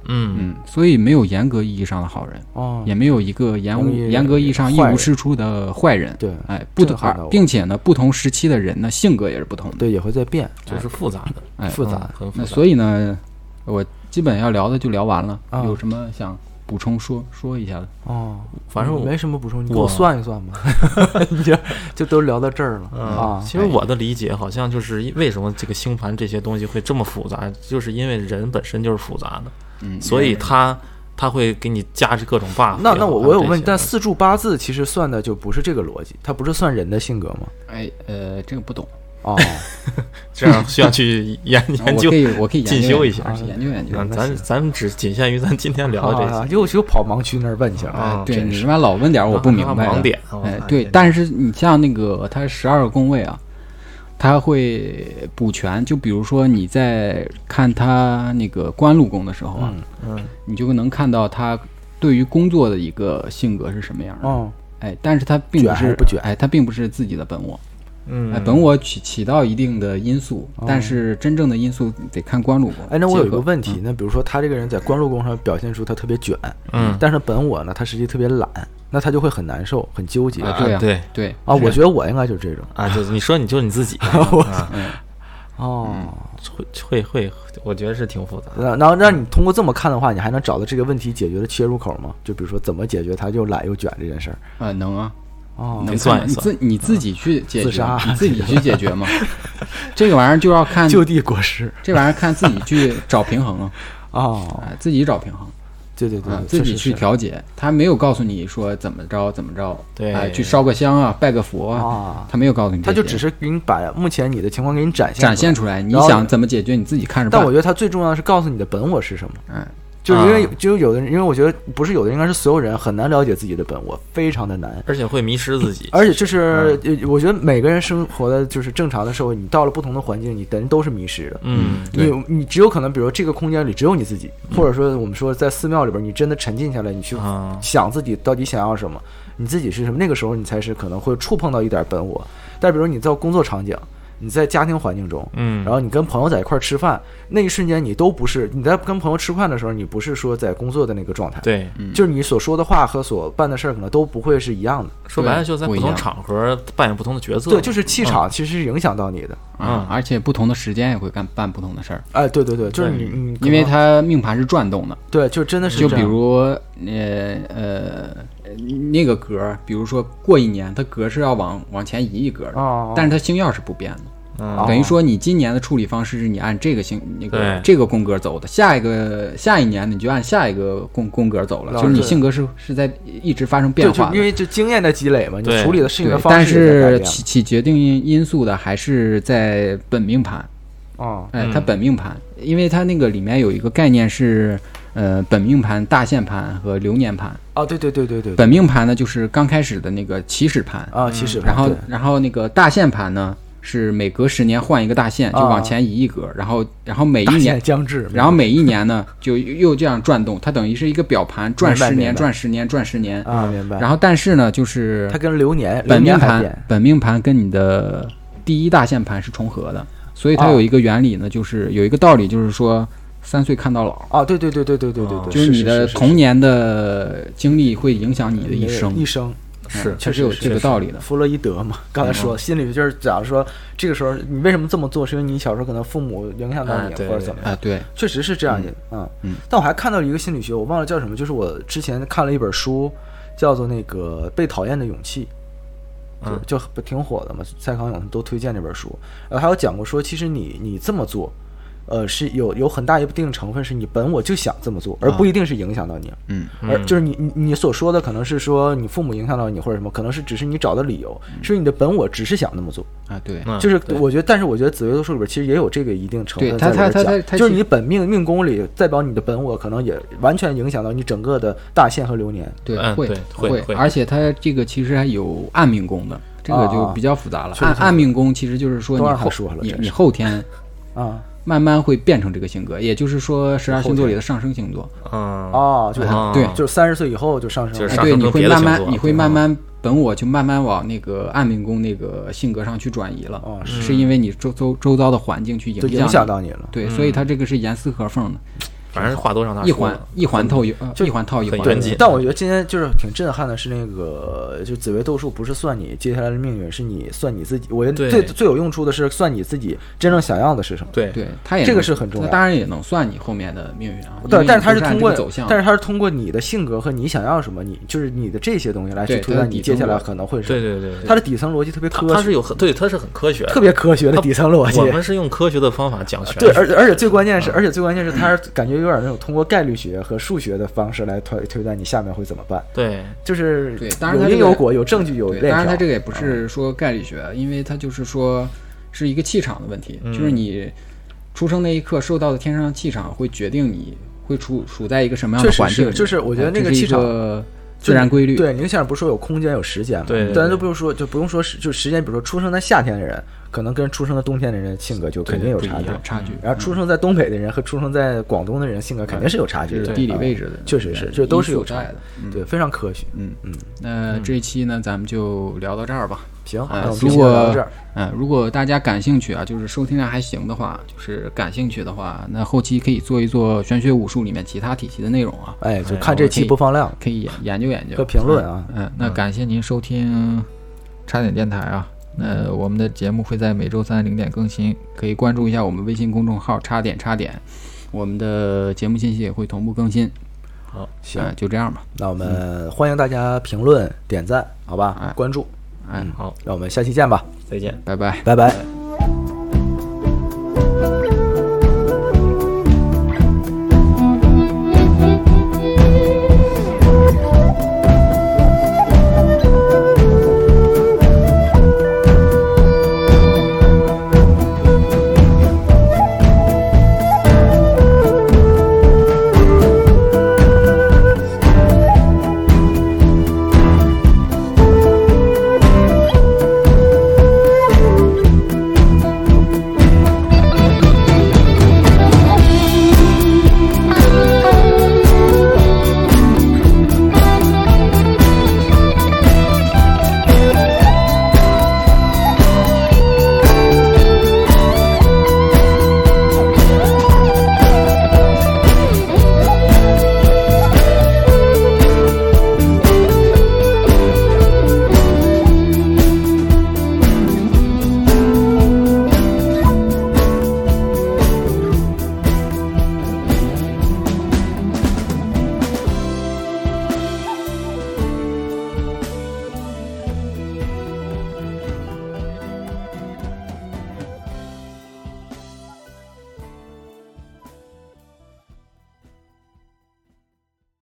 嗯，嗯，所以没有严格意义上的好人，哦，也没有一个严无严格意义上一无是处的坏人。对哎，不同这个好，并且呢，不同时期的人呢，性格也是不同的。对也会在变，就是复杂的，哎，复杂嗯很复杂。那所以呢，我基本要聊的就聊完了。啊有什么想补充说说一下的？哦，反正我没什么补充，你给我我算一算吧，你这就都聊到这儿了嗯啊，其实我的理解好像就是为什么这个星盘这些东西会这么复杂，就是因为人本身就是复杂的，嗯，所以他他会给你加各种 buff。那那我我有问，但四柱八字其实算的就不是这个逻辑，它不是算人的性格吗？哎呃，这个不懂，哦，这样需要去研 研究我可。以我可以研究进修一下研究研究咱行咱只仅限于咱今天聊的这些啊又又跑盲区那儿问去了，啊哎，对你他妈老问点儿我不明白盲。点。哎对，但是你像那个它十二个宫位啊，它会补全。就比如说你在看他那个官禄宫的时候啊，嗯嗯你就能看到他对于工作的一个性格是什么样的。哦，哎，但是他并不是卷不卷哎，他并不是自己的本我。嗯，哎，本我起起到一定的因素，但是真正的因素得看官禄宫。哦哎，那我有一个问题，那比如说他这个人在官禄宫上表现出他特别卷，嗯但是本我呢，他实际特别懒，那他就会很难受，很纠结啊对啊对对啊。我觉得我应该就是这种啊，就是你说你就是你自己，啊哦。会会会，我觉得是挺复杂的。那然后让你通过这么看的话，你还能找到这个问题解决的切入口吗？就比如说怎么解决他又懒又卷这件事儿。啊，能啊，哦，能算你自你自己去解决自杀，你自己去解决嘛。这个玩意儿就要看，就地过失这玩意儿看自己去找平衡啊，哦，哎，自己找平衡。对对对啊，，自己去调节。他没有告诉你说怎么着怎么着，对哎，去烧个香啊，拜个佛啊，啊，他没有告诉你，他就只是给你把目前你的情况给你展现展现出来。你想怎么解决你自己看着办。但我觉得他最重要的是告诉你的本我是什么，嗯，就是因为啊就有的人，因为我觉得不是有的人，应该是所有人很难了解自己的本我，非常的难。而且会迷失自己。而且就是，呃我觉得每个人生活的就是正常的社会，你到了不同的环境，你的人都是迷失的。嗯，对你你只有可能，比如这个空间里只有你自己，或者说我们说在寺庙里边，你真的沉浸下来，你去啊，想自己到底想要什么，你自己是什么，那个时候你才是可能会触碰到一点本我。但比如你在工作场景，你在家庭环境中，嗯，然后你跟朋友在一块儿吃饭，那一瞬间你都不是你在跟朋友吃饭的时候，你不是说在工作的那个状态，对，嗯。就是你所说的话和所办的事儿可能都不会是一样的。说白了就在不同场合扮演不同的角色。对，就是气场其实是影响到你的。嗯，而且不同的时间也会干办不同的事儿，哎，对对对，就是你你因为它命盘是转动的。对，就真的是就比如呃呃那个格儿，比如说过一年，它格是要往往前移一格的，哦，但是它星耀是不变的。嗯，等于说你今年的处理方式是你按这个星那个这个宫格走的，下一个下一年你就按下一个宫宫格走了，就是你性格是是在一直发生变化的。因为就经验的积累嘛，你处理的事情对的，方但式也在改是起起决定因因素的还是在本命盘，哦，哎，嗯它本命盘，因为它那个里面有一个概念是，呃，本命盘、大限盘和流年盘。哦，对对对对对，本命盘呢，就是刚开始的那个起始盘，啊，起始盘然后然后那个大限盘呢，是每隔十年换一个大限，就啊往前移一格，然后然后每一年将至，然后每一年呢，就又这样转动，它等于是一个表盘，转十年，转十年，转十年。啊，明白。然后但是呢，就是它跟流年本命盘本命盘跟你的第一大限盘是重合的，所以它啊有一个原理呢，就是有一个道理，就是说三岁看到老，啊，对对对对对对对哦对，就是你的童年的经历会影响你的一生，一生。是确实有这个道理的。弗洛伊德嘛，刚才说心理学就是假如说这个时候你为什么这么做，是因为你小时候可能父母影响到你或者怎么样啊，，对，确实是这样的嗯。嗯但我还看到一个心理学，我忘了叫什么，就是我之前看了一本书，叫做那个《被讨厌的勇气》。嗯就就挺火的嘛，蔡康永都推荐这本书，呃，还有讲过说，其实你你这么做，呃，是有有很大一定成分是你本我就想这么做，而不一定是影响到你，嗯，而就是你你你所说的可能是说你父母影响到你或者什么，可能是只是你找的理由，是你的本我只是想那么做，啊，对，嗯就是我觉得，但是我觉得紫微斗数里边其实也有这个一定成分对它它它在里边讲它它其就是你本命命宫里代表你的本我，可能也完全影响到你整个的大限和流年。对，会嗯对会会而且它这个其实还有暗命宫的，这个就啊比较复杂了。暗暗命宫其实就是说你后说了你你后天啊慢慢会变成这个性格，也就是说十二星座里的上升星座。嗯哦，就嗯对就是三十岁以后就上升了。就是哎，对，你会慢慢你会慢慢本我就慢慢往那个暗命宫那个性格上去转移了。哦是是因为你周周周遭的环境去影响到你了。对，嗯所以它这个是严丝合缝的，反正话多让他一环一环套一呃就一环套一环。很严谨但我觉得今天就是挺震撼的，是那个就紫薇斗数不是算你接下来的命运，是你算你自己。我觉得最最有用处的是算你自己真正想要的是什么。对对，他也这个是很重要它当然也能算你后面的命运啊。因对，但是他是通过走向，，但是他是通过你的性格和你想要什么，你就是你的这些东西来去推断你接下来可能会是对对对对，它的底层逻辑特别科学，它它是有很对，它是很科学，特别科学的底层逻辑我。们是用科学的方法讲玄对，学而而且最关键是，而且最关键是，它是感觉有点那种通过概率学和数学的方式来推推断你下面会怎么办，对就是对当然有它这个因有果，有证据，有当然它。这个也不是说概率学，因为它就是说是一个气场的问题，嗯就是你出生那一刻受到的天上的气场会决定你会处处在一个什么样的环境里。就是我觉得那个气场个自然规律。对，您像不是说有空间有时间吗？对对对咱都不用说，就不用说时就时间，比如说出生在夏天的人，可能跟出生在冬天的人性格就肯定有差距。差距。然后出生在东北的人和出生在广东的人性格肯定是有差距的，地理啊位置的，确实是对这都是有差的对，非常科学。嗯嗯，那这一期呢，咱们就聊到这儿吧。行，如果。嗯，如果大家感兴趣啊，就是收听量还行的话，就是感兴趣的话，那后期可以做一做玄学武术里面其他体系的内容啊，哎，就哎看这期播放量可以研研究研究和评论啊。嗯，那感谢您收听差点电台啊。那我们的节目会在每周三零点更新，可以关注一下我们微信公众号“差点差点”，我们的节目信息也会同步更新。好行，嗯就这样吧。那我们欢迎大家评论、点赞，好吧哎？关注，哎，好，那我们下期见吧，再见。拜拜。拜拜。